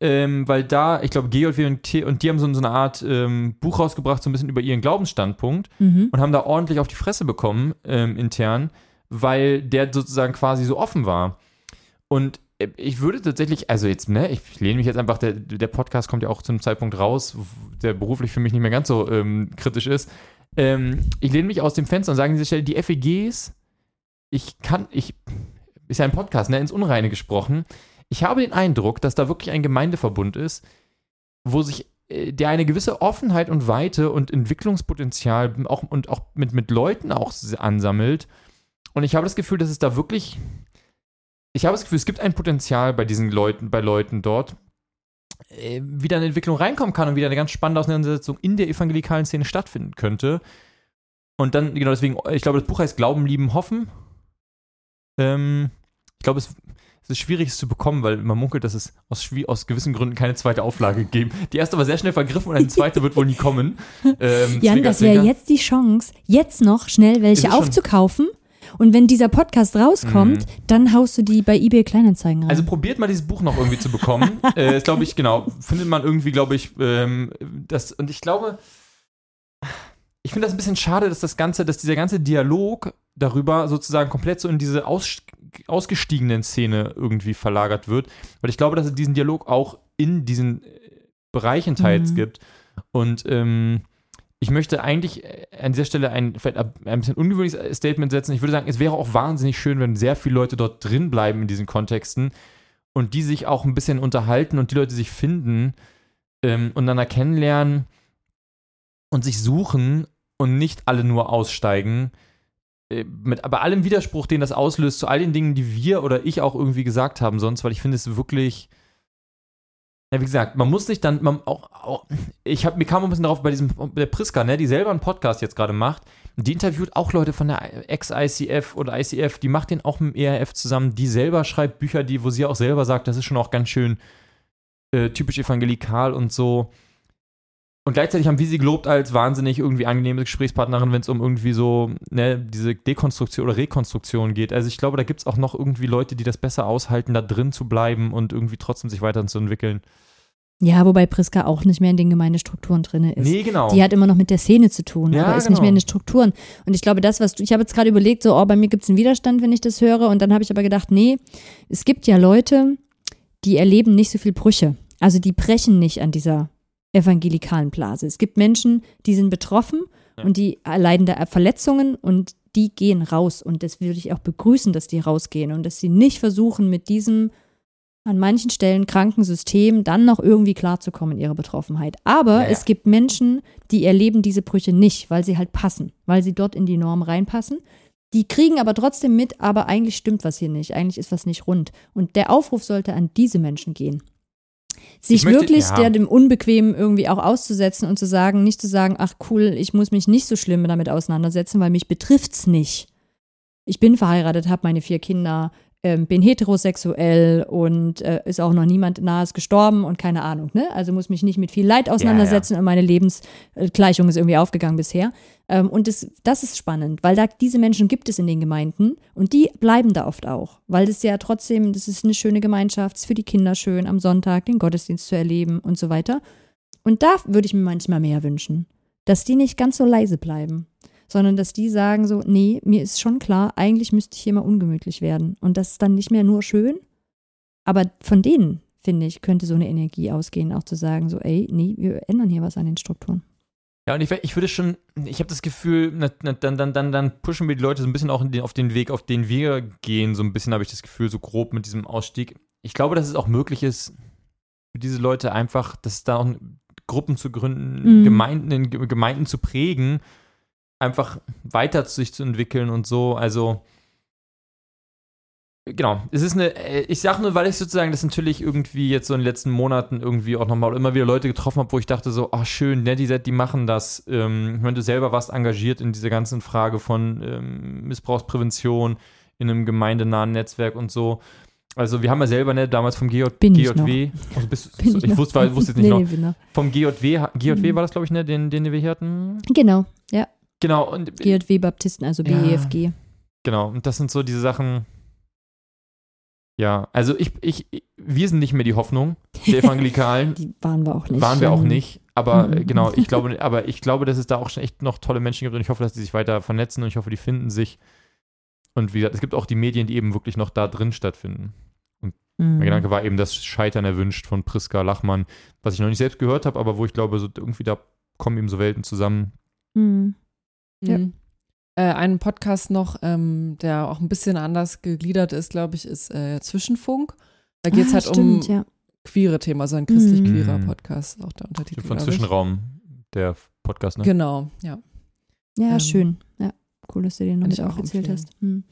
ähm, weil da, ich glaube, GJW und, und die haben so, so eine Art ähm, Buch rausgebracht, so ein bisschen über ihren Glaubensstandpunkt Mhm. und haben da ordentlich auf die Fresse bekommen, ähm, intern, weil der sozusagen quasi so offen war. Und ich würde tatsächlich, also jetzt, ne, ich lehne mich jetzt einfach, der, der Podcast kommt ja auch zu einem Zeitpunkt raus, der beruflich für mich nicht mehr ganz so ähm, kritisch ist. Ähm, ich lehne mich aus dem Fenster und sage an dieser Stelle, die FEGs, ich kann, ich, ist ja ein Podcast, ne, ins Unreine gesprochen. Ich habe den Eindruck, dass da wirklich ein Gemeindeverbund ist, wo sich äh, der eine gewisse Offenheit und Weite und Entwicklungspotenzial auch, und auch mit, mit Leuten auch ansammelt. Und ich habe das Gefühl, dass es da wirklich, ich habe das Gefühl, es gibt ein Potenzial bei diesen Leuten, bei Leuten dort, äh, wie da eine Entwicklung reinkommen kann und wieder eine ganz spannende Auseinandersetzung in der evangelikalen Szene stattfinden könnte. Und dann, genau deswegen, ich glaube, das Buch heißt Glauben, Lieben, Hoffen. Ähm, ich glaube, es, es ist schwierig, es zu bekommen, weil man munkelt, dass es aus, aus gewissen Gründen keine zweite Auflage geben. Die erste war sehr schnell vergriffen und eine zweite wird wohl nie kommen. Ähm, Jan, das wäre jetzt die Chance, jetzt noch schnell welche es schon? Und wenn dieser Podcast rauskommt, Mhm. dann haust du die bei eBay Kleinanzeigen rein. Also probiert mal dieses Buch noch irgendwie zu bekommen. äh, ist, glaube ich, genau, findet man irgendwie, glaube ich, ähm, das, und ich glaube, ich finde das ein bisschen schade, dass das Ganze, dass dieser ganze Dialog darüber sozusagen komplett so in diese aus, ausgestiegenen Szene irgendwie verlagert wird, weil ich glaube, dass es diesen Dialog auch in diesen äh, Bereichen teils Mhm. gibt. Und ähm, ich möchte eigentlich äh, an dieser Stelle ein, vielleicht ein bisschen ungewöhnliches Statement setzen. Ich würde sagen, es wäre auch wahnsinnig schön, wenn sehr viele Leute dort drin bleiben in diesen Kontexten und die sich auch ein bisschen unterhalten und die Leute sich finden ähm, und einander kennenlernen und sich suchen und nicht alle nur aussteigen. Äh, mit aber allem Widerspruch, den das auslöst, zu all den Dingen, die wir oder ich auch irgendwie gesagt haben sonst, weil ich finde es wirklich ja, wie gesagt, man muss sich dann man auch, auch ich habe mir kam ein bisschen darauf bei diesem der Priska, ne, die selber einen Podcast jetzt gerade macht, die interviewt auch Leute von der Ex-ICF oder ICF, die macht den auch mit dem ERF zusammen, die selber schreibt Bücher, die wo sie auch selber sagt, das ist schon auch ganz schön äh, typisch evangelikal und so. Und gleichzeitig haben wir sie gelobt als wahnsinnig irgendwie angenehme Gesprächspartnerin, wenn es um irgendwie so ne, diese Dekonstruktion oder Rekonstruktion geht. Also ich glaube, da gibt es auch noch irgendwie Leute, die das besser aushalten, da drin zu bleiben und irgendwie trotzdem sich weiterzuentwickeln. Ja, wobei Priska auch nicht mehr in den Gemeindestrukturen drin ist. Nee, genau. Die hat immer noch mit der Szene zu tun, Ja, aber ist genau. nicht mehr in den Strukturen. Und ich glaube, das, was du, ich habe jetzt gerade überlegt, so, oh, bei mir gibt es einen Widerstand, wenn ich das höre. Und dann habe ich aber gedacht, nee, es gibt ja Leute, die erleben nicht so viel Brüche. Also die brechen nicht an dieser evangelikalen Blase. Es gibt Menschen, die sind betroffen Ja. und die erleiden da Verletzungen und die gehen raus. Und das würde ich auch begrüßen, dass die rausgehen und dass sie nicht versuchen, mit diesem an manchen Stellen kranken System dann noch irgendwie klarzukommen in ihrer Betroffenheit. Aber Ja. es gibt Menschen, die erleben diese Brüche nicht, weil sie halt passen, weil sie dort in die Norm reinpassen. Die kriegen aber trotzdem mit, aber eigentlich stimmt was hier nicht, eigentlich ist was nicht rund. Und der Aufruf sollte an diese Menschen gehen. Sich Ich möchte- wirklich ja. der dem Unbequemen irgendwie auch auszusetzen und zu sagen, nicht zu sagen, ach cool, ich muss mich nicht so schlimm damit auseinandersetzen, weil mich betrifft's nicht. Ich bin verheiratet, habe meine vier Kinder, ähm, bin heterosexuell und äh, ist auch noch niemand nahes gestorben und keine Ahnung, ne? Also muss mich nicht mit viel Leid auseinandersetzen und meine Lebensgleichung ist irgendwie aufgegangen bisher. Ähm, und das, das ist spannend, weil da diese Menschen gibt es in den Gemeinden und die bleiben da oft auch, weil das ja trotzdem, das ist eine schöne Gemeinschaft, ist für die Kinder schön, am Sonntag den Gottesdienst zu erleben und so weiter. Und da würde ich mir manchmal mehr wünschen, dass die nicht ganz so leise bleiben, sondern dass die sagen so, nee, mir ist schon klar, eigentlich müsste ich hier mal ungemütlich werden. Und das ist dann nicht mehr nur schön, aber von denen, finde ich, könnte so eine Energie ausgehen, auch zu sagen so, ey, nee, wir ändern hier was an den Strukturen. Ja, und ich, ich würde schon, ich habe das Gefühl, na, na, dann, dann, dann, dann pushen wir die Leute so ein bisschen auch den, auf den Weg, auf den wir gehen, so ein bisschen habe ich das Gefühl, so grob mit diesem Ausstieg. Ich glaube, dass es auch möglich ist, für diese Leute einfach, dass da auch Gruppen zu gründen, Mhm. Gemeinden, in Ge- Gemeinden zu prägen, einfach weiter sich zu entwickeln und so. Also, genau, es ist eine, äh, ich sage nur, weil ich sozusagen das natürlich irgendwie jetzt so in den letzten Monaten irgendwie auch nochmal immer wieder Leute getroffen habe, wo ich dachte so, ach schön, ne, die, die machen das. Ähm, ich meine, du selber warst engagiert in dieser ganzen Frage von ähm, Missbrauchsprävention in einem gemeindenahen Netzwerk und so. Also wir haben ja selber ne, damals vom GJ, Bin ich GJW, also bist, Bin ich, noch. wusste, wusste jetzt nicht nee, noch, Nee, vom GJW, GJW Mhm. war das glaube ich, ne, den, den wir hier hatten. Genau, ja. Genau, und GJW Baptisten, also Ja. BEFG. Genau, und das sind so diese Sachen. Ja, also ich, ich, wir sind nicht mehr die Hoffnung der Evangelikalen. Die waren wir auch nicht. Waren wir auch Ähm, nicht. Aber äh, Mhm. genau, ich glaube, aber ich glaube, dass es da auch schon echt noch tolle Menschen gibt und ich hoffe, dass die sich weiter vernetzen und ich hoffe, die finden sich. Und wie gesagt, es gibt auch die Medien, die eben wirklich noch da drin stattfinden. mhm. Mein Gedanke war eben das Scheitern erwünscht von Priska Lachmann, was ich noch nicht selbst gehört habe, aber wo ich glaube, so irgendwie da kommen eben so Welten zusammen. Mhm. Ja. Mhm. Äh, einen Podcast noch, ähm, der auch ein bisschen anders gegliedert ist, glaube ich, ist äh, Zwischenfunk. Da geht es Ah, halt stimmt, um ja. queere Themen, also ein christlich-queerer Mhm. Podcast, auch der Untertitel. Von. Zwischenraum, der Podcast, ne? Genau, ja. Ja, Ähm, schön. Ja, cool, dass du den noch mit ich auch empfehlen. hast. Mhm.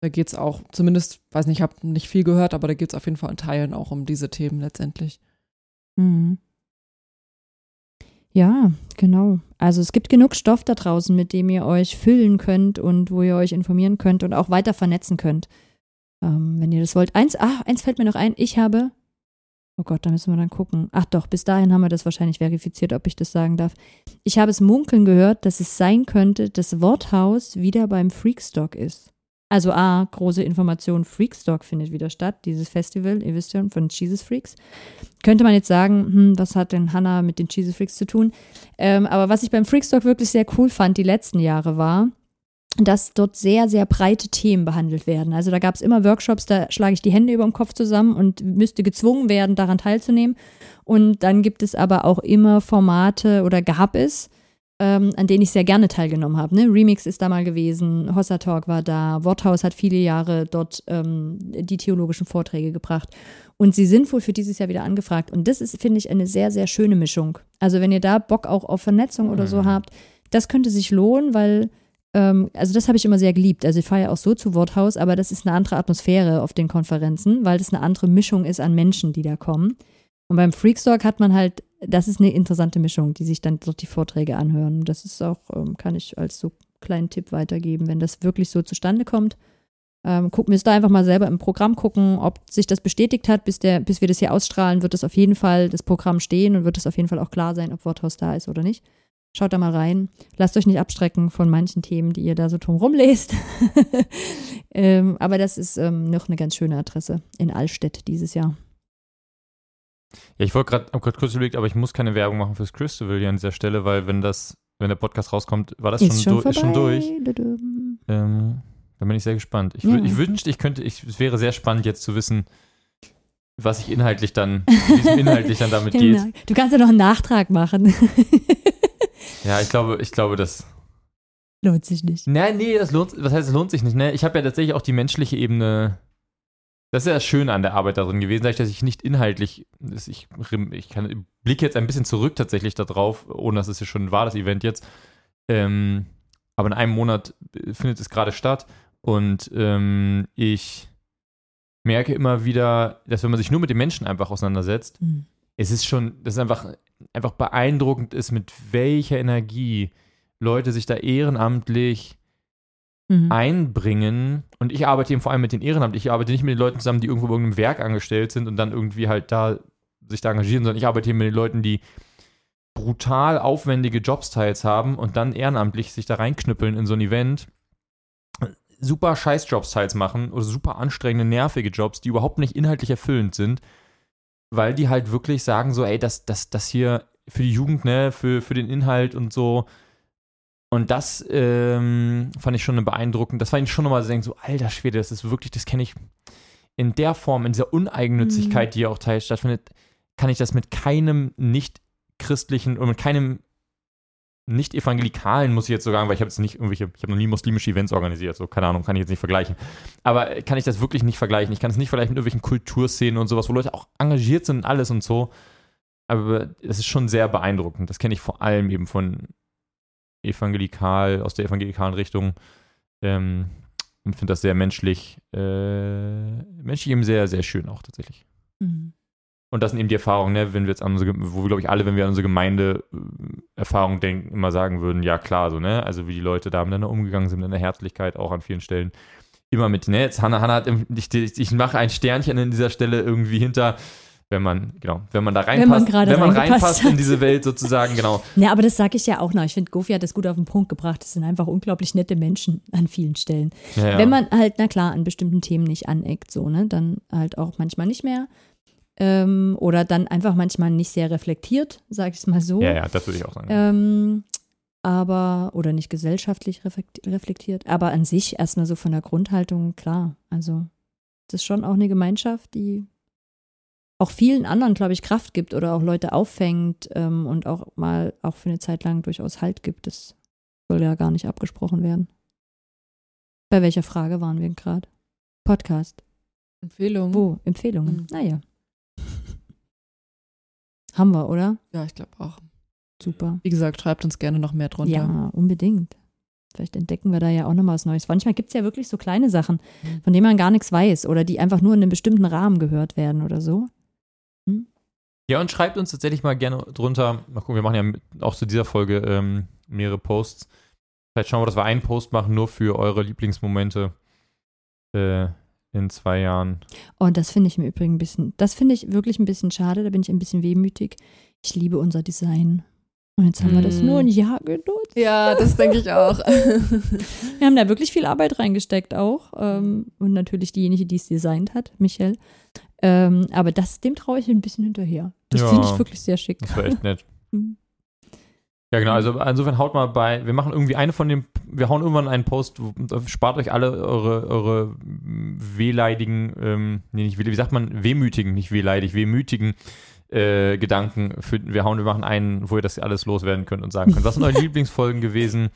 Da geht es auch, zumindest, weiß nicht, ich habe nicht viel gehört, aber da geht es auf jeden Fall in Teilen auch um diese Themen letztendlich. Mhm. Ja, genau. Also es gibt genug Stoff da draußen, mit dem ihr euch füllen könnt und wo ihr euch informieren könnt und auch weiter vernetzen könnt. Ähm, wenn ihr das wollt. Eins, ah, eins fällt mir noch ein. Ich habe, oh Gott, da müssen wir dann gucken. Ach doch, bis dahin haben wir das wahrscheinlich verifiziert, ob ich das sagen darf. Ich habe es munkeln gehört, dass es sein könnte, dass Worthaus wieder beim Freakstock ist. Also A, große Information, Freakstock findet wieder statt, dieses Festival, ihr wisst schon, von Jesus Freaks könnte man jetzt sagen, hm, was hat denn Hannah mit den Cheesy Freaks zu tun? Ähm, aber was ich beim Freakstock wirklich sehr cool fand die letzten Jahre war, dass dort sehr, sehr breite Themen behandelt werden. Also da gab es immer Workshops, da schlage ich die Hände über dem Kopf zusammen und müsste gezwungen werden, daran teilzunehmen. Und dann gibt es aber auch immer Formate oder gab es, ähm, an denen ich sehr gerne teilgenommen habe. Ne? Remix ist da mal gewesen, Hossa Talk war da, Worthaus hat viele Jahre dort ähm, die theologischen Vorträge gebracht. Und sie sind wohl für dieses Jahr wieder angefragt. Und das ist, finde ich, eine sehr, sehr schöne Mischung. Also wenn ihr da Bock auch auf Vernetzung oder so Mhm. habt, das könnte sich lohnen, weil, ähm, also das habe ich immer sehr geliebt. Also ich fahre ja auch so zu Worthaus, aber das ist eine andere Atmosphäre auf den Konferenzen, weil das eine andere Mischung ist an Menschen, die da kommen. Und beim Freakstock hat man halt, das ist eine interessante Mischung, die sich dann dort die Vorträge anhören. Das ist auch, ähm, kann ich als so kleinen Tipp weitergeben, wenn das wirklich so zustande kommt. Ähm, gucken wir es da einfach mal selber im Programm gucken, ob sich das bestätigt hat. Bis, der, bis wir das hier ausstrahlen, wird es auf jeden Fall das Programm stehen und wird es auf jeden Fall auch klar sein, ob Worthaus da ist oder nicht. Schaut da mal rein. Lasst euch nicht abstrecken von manchen Themen, die ihr da so drumherum lest. ähm, aber das ist ähm, noch eine ganz schöne Adresse in Allstedt dieses Jahr. Ja, ich wollte gerade, hab grad kurz überlegt, aber ich muss keine Werbung machen fürs Crystal hier an dieser Stelle, weil wenn das, wenn der Podcast rauskommt, war das ist, schon, schon ist schon durch. Ähm, da bin ich sehr gespannt. Ich, Ja. ich wünschte, ich könnte, ich, es wäre sehr spannend jetzt zu wissen, was ich inhaltlich dann, wie inhaltlich dann damit geht. Genau. Du kannst ja noch einen Nachtrag machen. Ja, ich glaube, ich glaube, das. Lohnt sich nicht. Nein, nee, das lohnt, was heißt, es lohnt sich nicht, ne? Ich habe ja tatsächlich auch die menschliche Ebene. Das ist ja das Schöne an der Arbeit darin gewesen, dass ich nicht inhaltlich, ich, ich kann, blicke jetzt ein bisschen zurück tatsächlich darauf, ohne dass es ja schon war, das Event jetzt. Ähm, aber in einem Monat äh, findet es gerade statt und ähm, ich merke immer wieder, dass wenn man sich nur mit den Menschen einfach auseinandersetzt, Hm. es ist schon, das ist einfach, einfach beeindruckend ist, mit welcher Energie Leute sich da ehrenamtlich Mhm. einbringen. Und ich arbeite eben vor allem mit den Ehrenamtlichen. Ich arbeite nicht mit den Leuten zusammen, die irgendwo bei irgendeinem Werk angestellt sind und dann irgendwie halt da sich da engagieren, sondern ich arbeite hier mit den Leuten, die brutal aufwendige Jobstyles haben und dann ehrenamtlich sich da reinknüppeln in so ein Event. Super scheiß Jobstyles machen oder super anstrengende, nervige Jobs, die überhaupt nicht inhaltlich erfüllend sind, weil die halt wirklich sagen so, ey, das, das, das hier für die Jugend, ne, für, für den Inhalt und so, und das ähm, fand ich schon beeindruckend. Das fand ich schon nochmal so, denken, so, alter Schwede, das ist wirklich, das kenne ich in der Form, in dieser Uneigennützigkeit, die ja auch teils stattfindet, kann ich das mit keinem nicht-christlichen oder mit keinem nicht-evangelikalen, muss ich jetzt so sagen, weil ich habe jetzt nicht irgendwelche, ich habe noch nie muslimische Events organisiert, so, keine Ahnung, kann ich jetzt nicht vergleichen. Aber kann ich das wirklich nicht vergleichen. Ich kann es nicht vergleichen mit irgendwelchen Kulturszenen und sowas, wo Leute auch engagiert sind und alles und so. Aber es ist schon sehr beeindruckend. Das kenne ich vor allem eben von evangelikal, aus der evangelikalen Richtung. Ähm, und finde das sehr menschlich, äh, menschlich eben sehr, sehr schön auch tatsächlich. Mhm. Und das sind eben die Erfahrungen, ne, wenn wir jetzt an unsere, wo wir, glaube ich, alle, wenn wir an unsere Gemeinde-Erfahrung denken, immer sagen würden, ja klar, so, ne? Also wie die Leute da miteinander umgegangen sind, in der Herzlichkeit auch an vielen Stellen. Immer mit, ne, jetzt Hannah, Hannah hat, ich, ich mache ein Sternchen an dieser Stelle irgendwie hinter, wenn man, genau, wenn man da Wenn man reinpasst, wenn man reinpasst in hat. diese Welt sozusagen, genau. Ja, aber das sage ich ja auch noch. Ich finde, Gofi hat das gut auf den Punkt gebracht. Das sind einfach unglaublich nette Menschen an vielen Stellen. Ja, ja. Wenn man halt, na klar, an bestimmten Themen nicht aneckt, so, ne, dann halt auch manchmal nicht mehr. Ähm, oder dann einfach manchmal nicht sehr reflektiert, sage ich es mal so. ja, ja, das würde ich auch sagen. Ähm, aber, oder nicht gesellschaftlich reflekt- reflektiert, aber an sich erstmal so von der Grundhaltung, klar. Also, das ist schon auch eine Gemeinschaft, die auch vielen anderen, glaube ich, Kraft gibt oder auch Leute auffängt ähm, und auch mal auch für eine Zeit lang durchaus Halt gibt. Das soll ja gar nicht abgesprochen werden. Bei welcher Frage waren wir gerade? Podcast. Empfehlung. Wo? Empfehlungen. Mhm. Naja. Haben wir, oder? Ja, ich glaube auch. Super. Wie gesagt, schreibt uns gerne noch mehr drunter. Ja, unbedingt. Vielleicht entdecken wir da ja auch noch mal was Neues. Manchmal gibt es ja wirklich so kleine Sachen, Mhm. von denen man gar nichts weiß oder die einfach nur in einem bestimmten Rahmen gehört werden oder so. Ja, und schreibt uns tatsächlich mal gerne drunter. Mal gucken, wir machen ja auch zu dieser Folge ähm, mehrere Posts. Vielleicht schauen wir, dass wir einen Post machen, nur für eure Lieblingsmomente äh, in zwei Jahren. Und das finde ich im Übrigen ein bisschen, das finde ich wirklich ein bisschen schade, da bin ich ein bisschen wehmütig. Ich liebe unser Design. Und jetzt haben wir das nur ein Jahr genutzt. Ja, das denke ich auch. Wir haben da wirklich viel Arbeit reingesteckt auch. Ähm, und natürlich diejenige, die es designt hat, Michelle. Ähm, aber das, dem traue ich ein bisschen hinterher. Das Ja. finde ich wirklich sehr schick. Das war echt nett. Mhm. Ja, genau. Also insofern haut mal bei, wir machen irgendwie eine von den, wir hauen irgendwann einen Post, spart euch alle eure, eure wehleidigen, ähm, nee, nicht, wie sagt man, wehmütigen, nicht wehleidig, wehmütigen äh, Gedanken. Für, wir hauen, wir machen einen, wo ihr das alles loswerden könnt und sagen könnt. Was sind eure Lieblingsfolgen gewesen?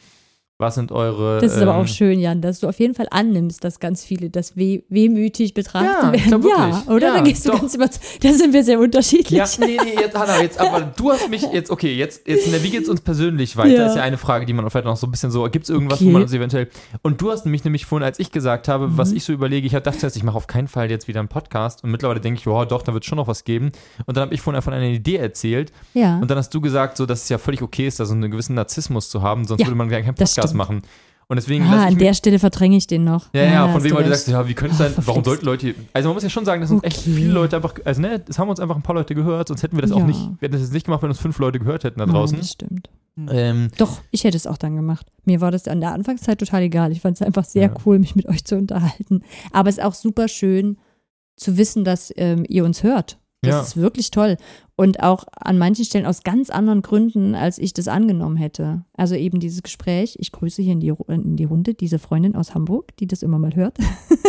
Was sind eure. Das ist aber ähm, auch schön, Jan, dass du auf jeden Fall annimmst, dass ganz viele das weh, wehmütig betrachten Ja, werden. ja, oder? Ja, da gehst du doch. ganz überzeugt. Da sind wir sehr unterschiedlich. Ja, nee, nee, jetzt, Hanna, jetzt, aber du hast mich jetzt, okay, jetzt, jetzt, ne, wie geht's uns persönlich weiter? Ja. Ist ja eine Frage, die man vielleicht noch so ein bisschen so, gibt's irgendwas, wo Okay. man uns eventuell, und du hast mich nämlich vorhin, als ich gesagt habe, was Mhm. ich so überlege, ich dachte jetzt, ich mache auf keinen Fall jetzt wieder einen Podcast und mittlerweile denke ich, oh, doch, da wird schon noch was geben. Und dann habe ich vorhin von einer Idee erzählt Ja. und dann hast du gesagt, so, dass es ja völlig okay ist, da so einen gewissen Narzissmus zu haben, sonst würde man gar keinen Podcast stimmt. machen. Und deswegen ah, an der Stelle verdränge ich den noch. ja, ja, von hast wem du du sagst, ja, wie könnte es sein, Ah, warum sollten Leute, also man muss ja schon sagen, das sind echt Okay. viele Leute einfach, also ne, das haben uns einfach ein paar Leute gehört, sonst hätten wir das auch Ja. nicht, wir hätten das jetzt nicht gemacht, wenn uns fünf Leute gehört hätten da draußen. das stimmt. Ähm, Doch, ich hätte es auch dann gemacht. Mir war das an der Anfangszeit total egal. Ich fand es einfach sehr Ja. cool, mich mit euch zu unterhalten. Aber es ist auch super schön zu wissen, dass ähm, ihr uns hört. Das Ja. ist wirklich toll. Und auch an manchen Stellen aus ganz anderen Gründen, als ich das angenommen hätte. Also eben dieses Gespräch. Ich grüße hier in die, in die Runde diese Freundin aus Hamburg, die das immer mal hört.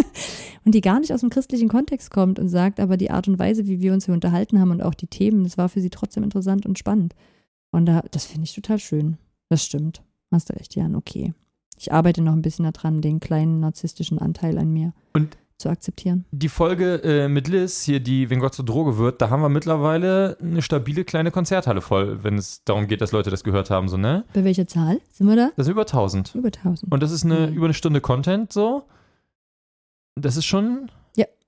und die gar nicht aus dem christlichen Kontext kommt und sagt, aber die Art und Weise, wie wir uns hier unterhalten haben und auch die Themen, das war für sie trotzdem interessant und spannend. Und da, das finde ich total schön. Das stimmt. Hast du recht, Jan. Okay. Ich arbeite noch ein bisschen daran, den kleinen narzisstischen Anteil an mir Und- zu akzeptieren. die Folge äh, mit Liz, hier, die Wenn Gott zur Droge wird, da haben wir mittlerweile eine stabile kleine Konzerthalle voll, wenn es darum geht, dass Leute das gehört haben, so, ne? Bei welcher Zahl sind wir da? Das sind über 1000. Über 1000. Und das ist eine, Mhm. über eine Stunde Content, so. Das ist schon,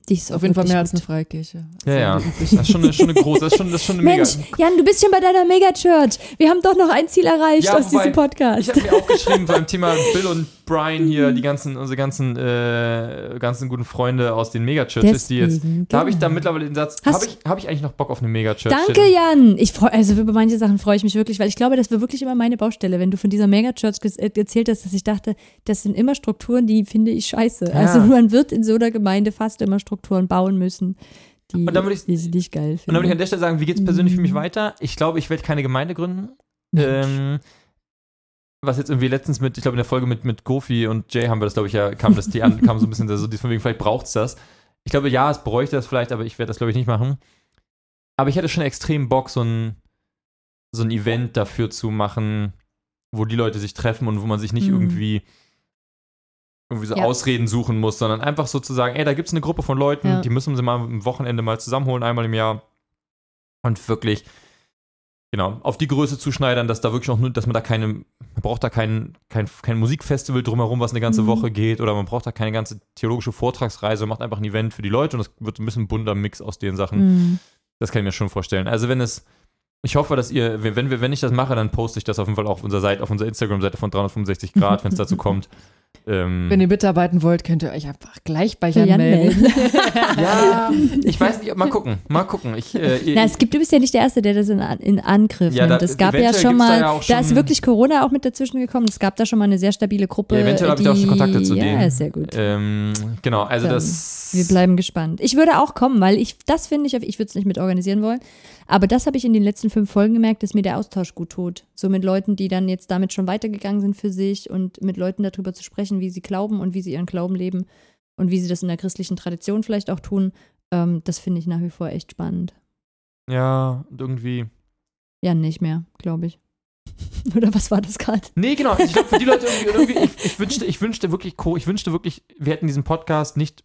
Die ist Auf jeden Fall mehr als gut. eine Freikirche. ja, ja, Also, das ist schon eine, schon eine große, das ist schon, das ist schon eine Mensch, mega. Jan, du bist schon bei deiner Megachurch. Wir haben doch noch ein Ziel erreicht Ja, aus wobei, diesem Podcast. Ich habe mir aufgeschrieben beim Thema Bill und Brian hier, die ganzen, unsere ganzen, äh, ganzen guten Freunde aus den Megachurches, die jetzt. Deswegen, Da habe ich da genau. mittlerweile den Satz, habe ich, hab ich eigentlich noch Bock auf eine Megachurch? Danke, Jan. Ich freu, also über manche Sachen freue ich mich wirklich, weil ich glaube, das war wirklich immer meine Baustelle. Wenn du von dieser Megachurch äh, erzählt hast, dass ich dachte, das sind immer Strukturen, die finde ich scheiße. Ja. Also man wird in so einer Gemeinde fast immer Strukturen bauen müssen, die, Und dann würde ich- die sie nicht geil Und dann würde ich an der Stelle sagen, wie geht es persönlich für mich Mhm. weiter? Ich glaube, ich werde keine Gemeinde gründen. Ähm, was jetzt irgendwie letztens mit, ich glaube in der Folge mit, mit Gofi und Jay haben wir das, glaube ich, ja, kam das, die an, kam so ein bisschen so, die von wegen, vielleicht braucht es das. Ich glaube, ja, es bräuchte das vielleicht, aber ich werde das, glaube ich, nicht machen. Aber ich hätte schon extrem Bock, so ein, so ein Event dafür zu machen, wo die Leute sich treffen und wo man sich nicht Mhm. irgendwie irgendwie so Ja. Ausreden suchen muss, sondern einfach so zu sagen, ey, da gibt es eine Gruppe von Leuten, Ja. die müssen sie mal am Wochenende mal zusammenholen, einmal im Jahr und wirklich genau auf die Größe zuschneidern, dass da wirklich auch nur, dass man da keine, man braucht da kein, kein, kein Musikfestival drumherum, was eine ganze Mhm. Woche geht oder man braucht da keine ganze theologische Vortragsreise, man macht einfach ein Event für die Leute und es wird ein bisschen ein bunter Mix aus den Sachen. Mhm. Das kann ich mir schon vorstellen. Also wenn es, ich hoffe, dass ihr, wenn wir, wenn ich das mache, dann poste ich das auf jeden Fall auch auf unserer Seite, auf unserer Instagram-Seite von 365 Grad, wenn es dazu kommt. Ähm, Wenn ihr mitarbeiten wollt, könnt ihr euch einfach gleich bei Jan, Jan melden. ja, ich weiß nicht, mal gucken, mal gucken. Ich, äh, Na, es gibt, du bist ja nicht der Erste, der das in, in Angriff Ja, nimmt. da- Es gab ja schon gibt's da mal, ja auch da ist schon- wirklich Corona auch mit dazwischen gekommen. Es gab da schon mal eine sehr stabile Gruppe. Ja, eventuell habe ich auch schon Kontakte zu ja, denen. ist sehr gut. ähm, genau, also Dann, das. Wir bleiben gespannt. Ich würde auch kommen, weil ich, das finde ich, ich würde es nicht mit organisieren wollen. Aber das habe ich in den letzten fünf Folgen gemerkt, dass mir der Austausch gut tut. So mit Leuten, die dann jetzt damit schon weitergegangen sind für sich und mit Leuten darüber zu sprechen, wie sie glauben und wie sie ihren Glauben leben und wie sie das in der christlichen Tradition vielleicht auch tun. Ähm, das finde ich nach wie vor echt spannend. Ja, und irgendwie. Ja, nicht mehr, glaube ich. Oder was war das gerade? Nee, genau. Ich glaube, für die Leute irgendwie, irgendwie ich, ich, wünschte, ich wünschte wirklich, ich wünschte wirklich, wir hätten diesen Podcast nicht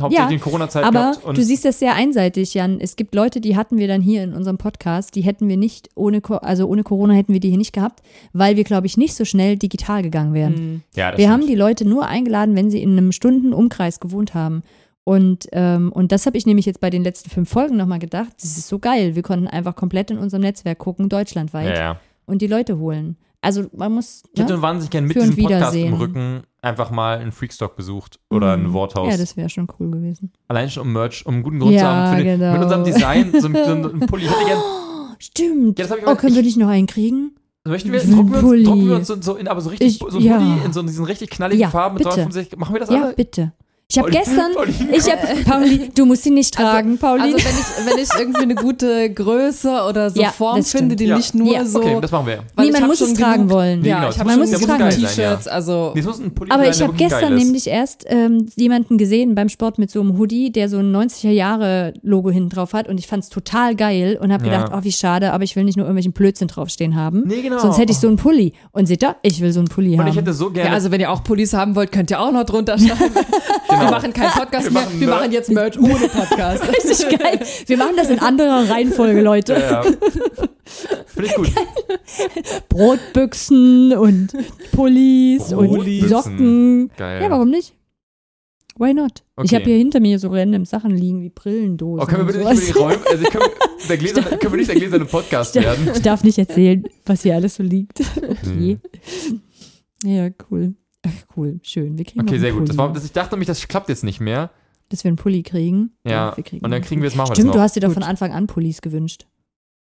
hauptsächlich Ja, in Corona-Zeit Aber gehabt. Und du siehst das sehr einseitig, Jan. Es gibt Leute, die hatten wir dann hier in unserem Podcast, die hätten wir nicht ohne, also ohne Corona hätten wir die hier nicht gehabt, weil wir, glaube ich, nicht so schnell digital gegangen wären. Mhm. ja, das Wir stimmt. haben die Leute nur eingeladen, wenn sie in einem Stundenumkreis gewohnt haben. Und, ähm, und das habe ich nämlich jetzt bei den letzten fünf Folgen nochmal gedacht. Das ist so geil. Wir konnten einfach komplett in unserem Netzwerk gucken, deutschlandweit, ja, ja. und die Leute holen. Also man muss. Ich hätte Ne? wahnsinnig gerne mit diesem Podcast im. Rücken einfach mal einen Freakstock besucht oder ein Mhm. Worthaus. Ja, das wäre schon cool gewesen. Allein schon um Merch, um einen guten Grund zu Ja, haben. Für den, genau. Mit unserem Design, so, ein- so ein Pulli. Ich hätte gern, Stimmt. Ja, ich oh, können wir ich- dich noch einen kriegen? möchten wir, drucken wir uns, drucken wir uns so, so in, aber so richtig, Ich- so ein ja. Pulli in so diesen richtig knalligen Ja, Farben mit bitte. 365. Machen wir das Ja, alle? bitte. Ich habe gestern, Pauli- ich habe, Pauli, du musst ihn nicht tragen, Pauli. Also wenn ich, wenn ich irgendwie eine gute Größe oder so Ja, Form finde, die Ja. nicht nur Ja. so. Okay, das machen wir. weil ich Niemand hab muss es tragen genug- wollen. Nee, Ja, genau, ich es habe muss- schon muss es genug T-Shirts, ja. also Nee, muss ein Pulli Aber sein, ich habe gestern nämlich erst ähm, jemanden gesehen beim Sport mit so einem Hoodie, der so ein 90er-Jahre-Logo hinten drauf hat und ich fand es total geil und habe Ja. gedacht, oh, wie schade, aber ich will nicht nur irgendwelchen Blödsinn draufstehen haben. Nee, genau. Sonst hätte ich so einen Pulli. Und seht ihr, ich will so einen Pulli Und haben. ich hätte so gerne. ja, also wenn ihr auch Pullis haben wollt, könnt ihr auch noch drunter schreiben. Genau. Wir machen keinen Podcast Wir mehr, machen wir Mer- machen jetzt Merch ohne Podcast. Richtig geil. Wir machen das in anderer Reihenfolge, Leute. ja, ja. Finde ich gut. Brotbüchsen und Pullis und. Socken. Geil. Ja, warum nicht? Why not? Ich Okay. habe hier hinter mir so random Sachen liegen wie Brillendosen. Oh, können wir bitte nicht über die Räume, also ich können, der Gläser, können wir nicht der gläserne Podcast werden? Ich darf nicht erzählen, was hier alles so liegt. Okay. Ja, cool. Cool. Schön. Wir kriegen Okay, sehr gut. Das war, das, ich dachte nämlich, das klappt jetzt nicht mehr. Dass wir einen Pulli kriegen. Ja, wir kriegen und dann kriegen wir jetzt machen Stimmt, du hast dir doch von Anfang an Pullis gewünscht.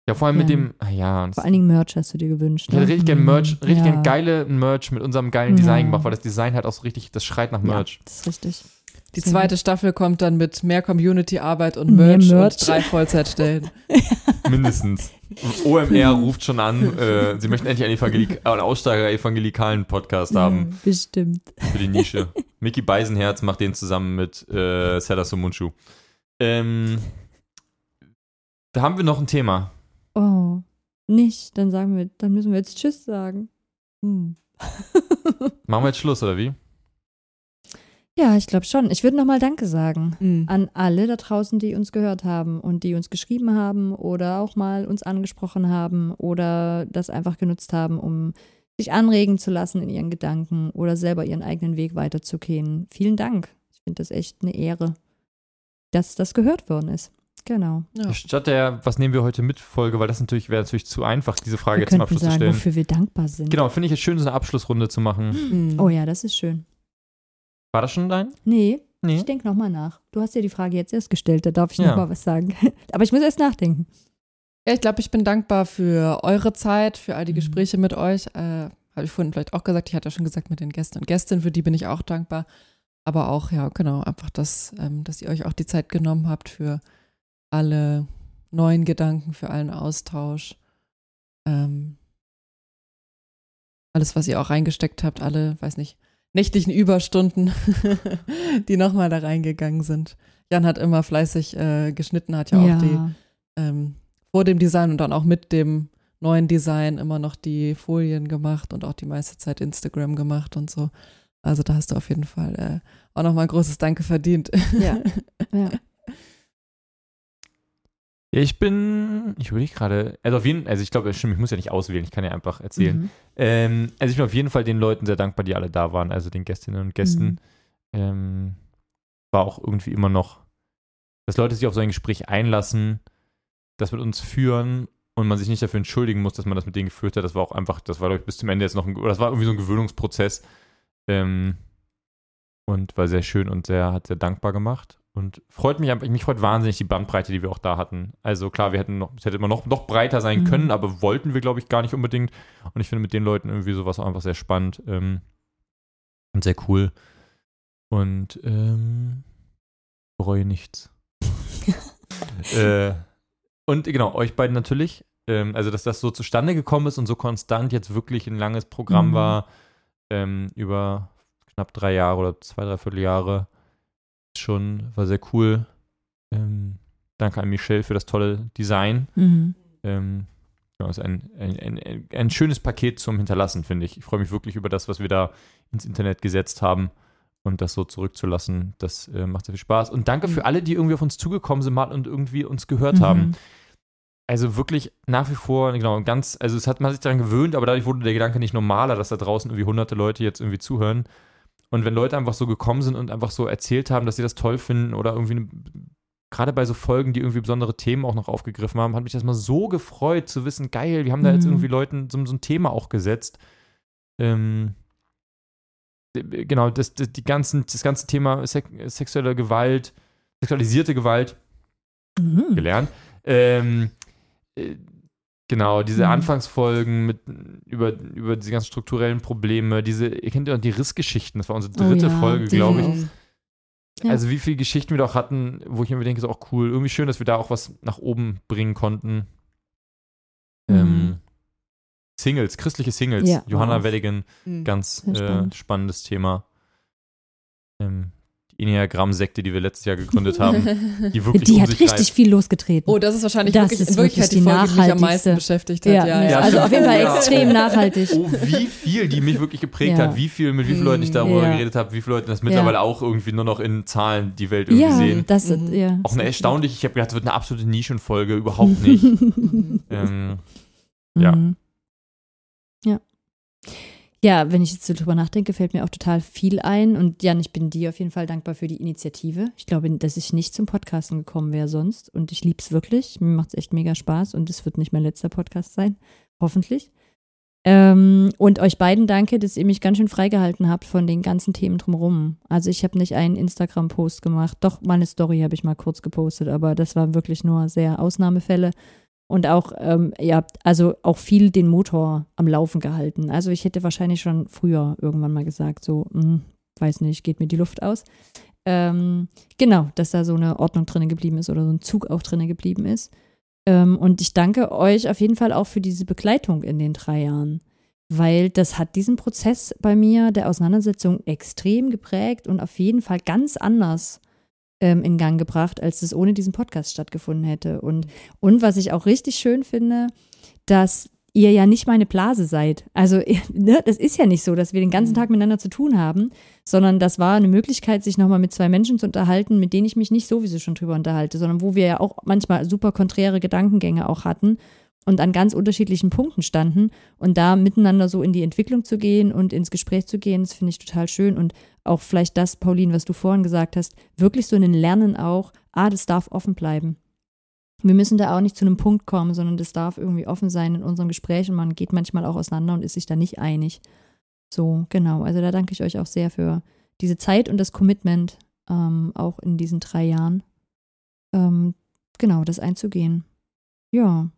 Ja, vor allem mit Ja. dem, ah ja, Vor allen Dingen Merch hast du dir gewünscht. ich hätte ne? richtig gerne Merch, richtig Ja. gerne geile Merch mit unserem geilen Design gemacht, weil das Design halt auch so richtig, das schreit nach Merch. Ja, das ist richtig. Die zweite Staffel kommt dann mit mehr Community-Arbeit und Mehr Merch, Merch. und drei Vollzeitstellen. Mindestens. OMR ruft schon an, äh, sie möchten endlich einen, Evangelik einen Aussteiger-evangelikalen Podcast haben Ja, bestimmt. für die Nische. Mickey Beisenherz macht den zusammen mit äh, Seda Sumunchu. Ähm, da haben wir noch ein Thema. Oh, nicht. Dann sagen wir, dann müssen wir jetzt Tschüss sagen. Hm. Machen wir jetzt Schluss, oder wie? Ja, ich glaube schon. Ich würde nochmal Danke sagen Mhm. an alle da draußen, die uns gehört haben und die uns geschrieben haben oder auch mal uns angesprochen haben oder das einfach genutzt haben, um sich anregen zu lassen in ihren Gedanken oder selber ihren eigenen Weg weiterzugehen. Vielen Dank. Ich finde das echt eine Ehre, dass das gehört worden ist. Genau. Ja. Statt der Was nehmen wir heute mit Folge, weil das natürlich wäre natürlich zu einfach, diese Frage wir jetzt zum Abschluss zu sagen, stellen. wofür wir dankbar sind. Genau, finde ich es schön, so eine Abschlussrunde zu machen. Mhm. Oh ja, das ist schön. War das schon dein? Nee, Nee. ich denke nochmal nach. Du hast ja die Frage jetzt erst gestellt, da darf ich Ja. noch mal was sagen. Aber ich muss erst nachdenken. Ja, ich glaube, ich bin dankbar für eure Zeit, für all die Mhm. Gespräche mit euch. Äh, Habe ich vorhin vielleicht auch gesagt, ich hatte ja schon gesagt mit den Gästen und Gästinnen, für die bin ich auch dankbar. Aber auch, ja, genau, einfach, dass, ähm, dass ihr euch auch die Zeit genommen habt für alle neuen Gedanken, für allen Austausch. Ähm, alles, was ihr auch reingesteckt habt, alle, weiß nicht, nächtlichen Überstunden, die nochmal da reingegangen sind. Jan hat immer fleißig äh, geschnitten, hat ja auch die ähm, vor dem Design und dann auch mit dem neuen Design immer noch die Folien gemacht und auch die meiste Zeit Instagram gemacht und so. Also da hast du auf jeden Fall äh, auch nochmal ein großes Danke verdient. Ja. ja. Ich bin, ich überlege gerade, also auf jeden also ich glaube, stimmt, ich muss ja nicht auswählen, ich kann ja einfach erzählen. Mhm. Ähm, also ich bin auf jeden Fall den Leuten sehr dankbar, die alle da waren, also den Gästinnen und Gästen. Mhm. Ähm, war auch irgendwie immer noch, dass Leute sich auf so ein Gespräch einlassen, das mit uns führen und man sich nicht dafür entschuldigen muss, dass man das mit denen geführt hat. Das war auch einfach, das war, glaube ich, bis zum Ende jetzt noch ein, oder das war irgendwie so ein Gewöhnungsprozess. Ähm, und war sehr schön und sehr, hat sehr dankbar gemacht. Und freut mich mich freut wahnsinnig die Bandbreite, die wir auch da hatten. Also klar, wir hätten noch, es hätte immer noch, noch breiter sein Mhm. können, aber wollten wir, glaube ich, gar nicht unbedingt. Und ich finde mit den Leuten irgendwie sowas auch einfach sehr spannend ähm, und sehr cool. Und ähm, bereue nichts. äh, und genau, euch beiden natürlich. Ähm, also, dass das so zustande gekommen ist und so konstant jetzt wirklich ein langes Programm Mhm. war, ähm, über knapp drei Jahre oder zwei, dreiviertel Jahre, schon, war sehr cool. Ähm, danke an Michelle für das tolle Design. Mhm. Ähm, ja, ist ein, ein, ein, ein schönes Paket zum Hinterlassen, finde ich. Ich freue mich wirklich über das, was wir da ins Internet gesetzt haben und das so zurückzulassen. Das äh, macht sehr viel Spaß. Und danke für alle, die irgendwie auf uns zugekommen sind mal und irgendwie uns gehört Mhm. haben. Also wirklich nach wie vor, genau, ganz, also es hat man sich daran gewöhnt, aber dadurch wurde der Gedanke nicht normaler, dass da draußen irgendwie hunderte Leute jetzt irgendwie zuhören. Und wenn Leute einfach so gekommen sind und einfach so erzählt haben, dass sie das toll finden oder irgendwie eine, gerade bei so Folgen, die irgendwie besondere Themen auch noch aufgegriffen haben, hat mich das mal so gefreut zu wissen, geil, wir haben da jetzt Mhm. irgendwie Leuten so, so ein Thema auch gesetzt. Ähm, d- genau, das, das, die ganzen, das ganze Thema Sex, sexuelle Gewalt, sexualisierte Gewalt Mhm. gelernt. Ähm, äh, genau, diese Mhm. Anfangsfolgen mit, über, über diese ganzen strukturellen Probleme, diese, ihr kennt ja auch die Rissgeschichten, das war unsere Oh dritte ja, Folge, glaube ich. Ja. Also wie viele Geschichten wir doch hatten, wo ich mir denke, ist auch cool. Irgendwie schön, dass wir da auch was nach oben bringen konnten. Mhm. Ähm, Singles, christliche Singles. Ja, Johanna wow. Weddigen, Mhm. ganz äh, spannend. spannendes Thema. Ähm, Enneagramm-Sekte, die wir letztes Jahr gegründet haben, die wirklich Die um hat sich richtig reißt. viel losgetreten. Oh, das ist wahrscheinlich Das wirklich, ist in Wirklichkeit wirklich die die Folge, die mich am meisten beschäftigt hat. ja, Ja, ja. also auf jeden Fall Ja. extrem nachhaltig. Oh, wie viel die mich wirklich geprägt Ja. hat, wie viel, mit wie vielen Leuten ich darüber Ja. geredet habe, wie viele Leute das mittlerweile auch irgendwie nur noch in Zahlen die Welt irgendwie Ja, sehen. das Mhm. ja. Auch eine erstaunlich, ich habe gedacht, das wird eine absolute Nischenfolge, überhaupt nicht. ähm, ja. Mhm. Ja. Wenn ich jetzt so drüber nachdenke, fällt mir auch total viel ein. Und Jan, ich bin dir auf jeden Fall dankbar für die Initiative. Ich glaube, dass ich nicht zum Podcasten gekommen wäre sonst. Und ich liebe es wirklich. Mir macht es echt mega Spaß. Und es wird nicht mein letzter Podcast sein. Hoffentlich. Ähm, und euch beiden danke, dass ihr mich ganz schön freigehalten habt von den ganzen Themen drumherum. Also ich habe nicht einen Instagram-Post gemacht. Doch, meine Story habe ich mal kurz gepostet, aber das waren wirklich nur sehr Ausnahmefälle. Und auch, ähm, habt also auch viel den Motor am Laufen gehalten. Also ich hätte wahrscheinlich schon früher irgendwann mal gesagt, so, hm, weiß nicht, geht mir die Luft aus. Ähm, genau, dass da so eine Ordnung drin geblieben ist oder so ein Zug auch drin geblieben ist. Ähm, und ich danke euch auf jeden Fall auch für diese Begleitung in den drei Jahren, weil das hat diesen Prozess bei mir der Auseinandersetzung extrem geprägt und auf jeden Fall ganz anders ähm, in Gang gebracht, als es ohne diesen Podcast stattgefunden hätte. Und, und was ich auch richtig schön finde, dass ihr ja nicht meine Blase seid. Also, ne, das ist ja nicht so, dass wir den ganzen Tag miteinander zu tun haben, sondern das war eine Möglichkeit, sich nochmal mit zwei Menschen zu unterhalten, mit denen ich mich nicht sowieso schon drüber unterhalte, sondern wo wir ja auch manchmal super konträre Gedankengänge auch hatten und an ganz unterschiedlichen Punkten standen und da miteinander so in die Entwicklung zu gehen und ins Gespräch zu gehen, das finde ich total schön und auch vielleicht das, Pauline, was du vorhin gesagt hast, wirklich so in den Lernen auch, ah, das darf offen bleiben. Wir müssen da auch nicht zu einem Punkt kommen, sondern das darf irgendwie offen sein in unserem Gespräch und man geht manchmal auch auseinander und ist sich da nicht einig. So, genau. Also da danke ich euch auch sehr für diese Zeit und das Commitment, ähm, auch in diesen drei Jahren, ähm, genau, das einzugehen. Ja.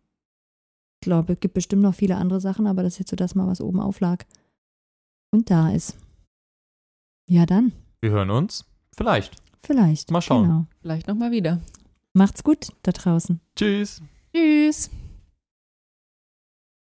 Ich glaube, es gibt bestimmt noch viele andere Sachen, aber das ist jetzt so das mal, was oben auflag und da ist. Ja, dann. Wir hören uns. Vielleicht. Vielleicht. Mal schauen. Genau. Vielleicht nochmal wieder. Macht's gut da draußen. Tschüss. Tschüss.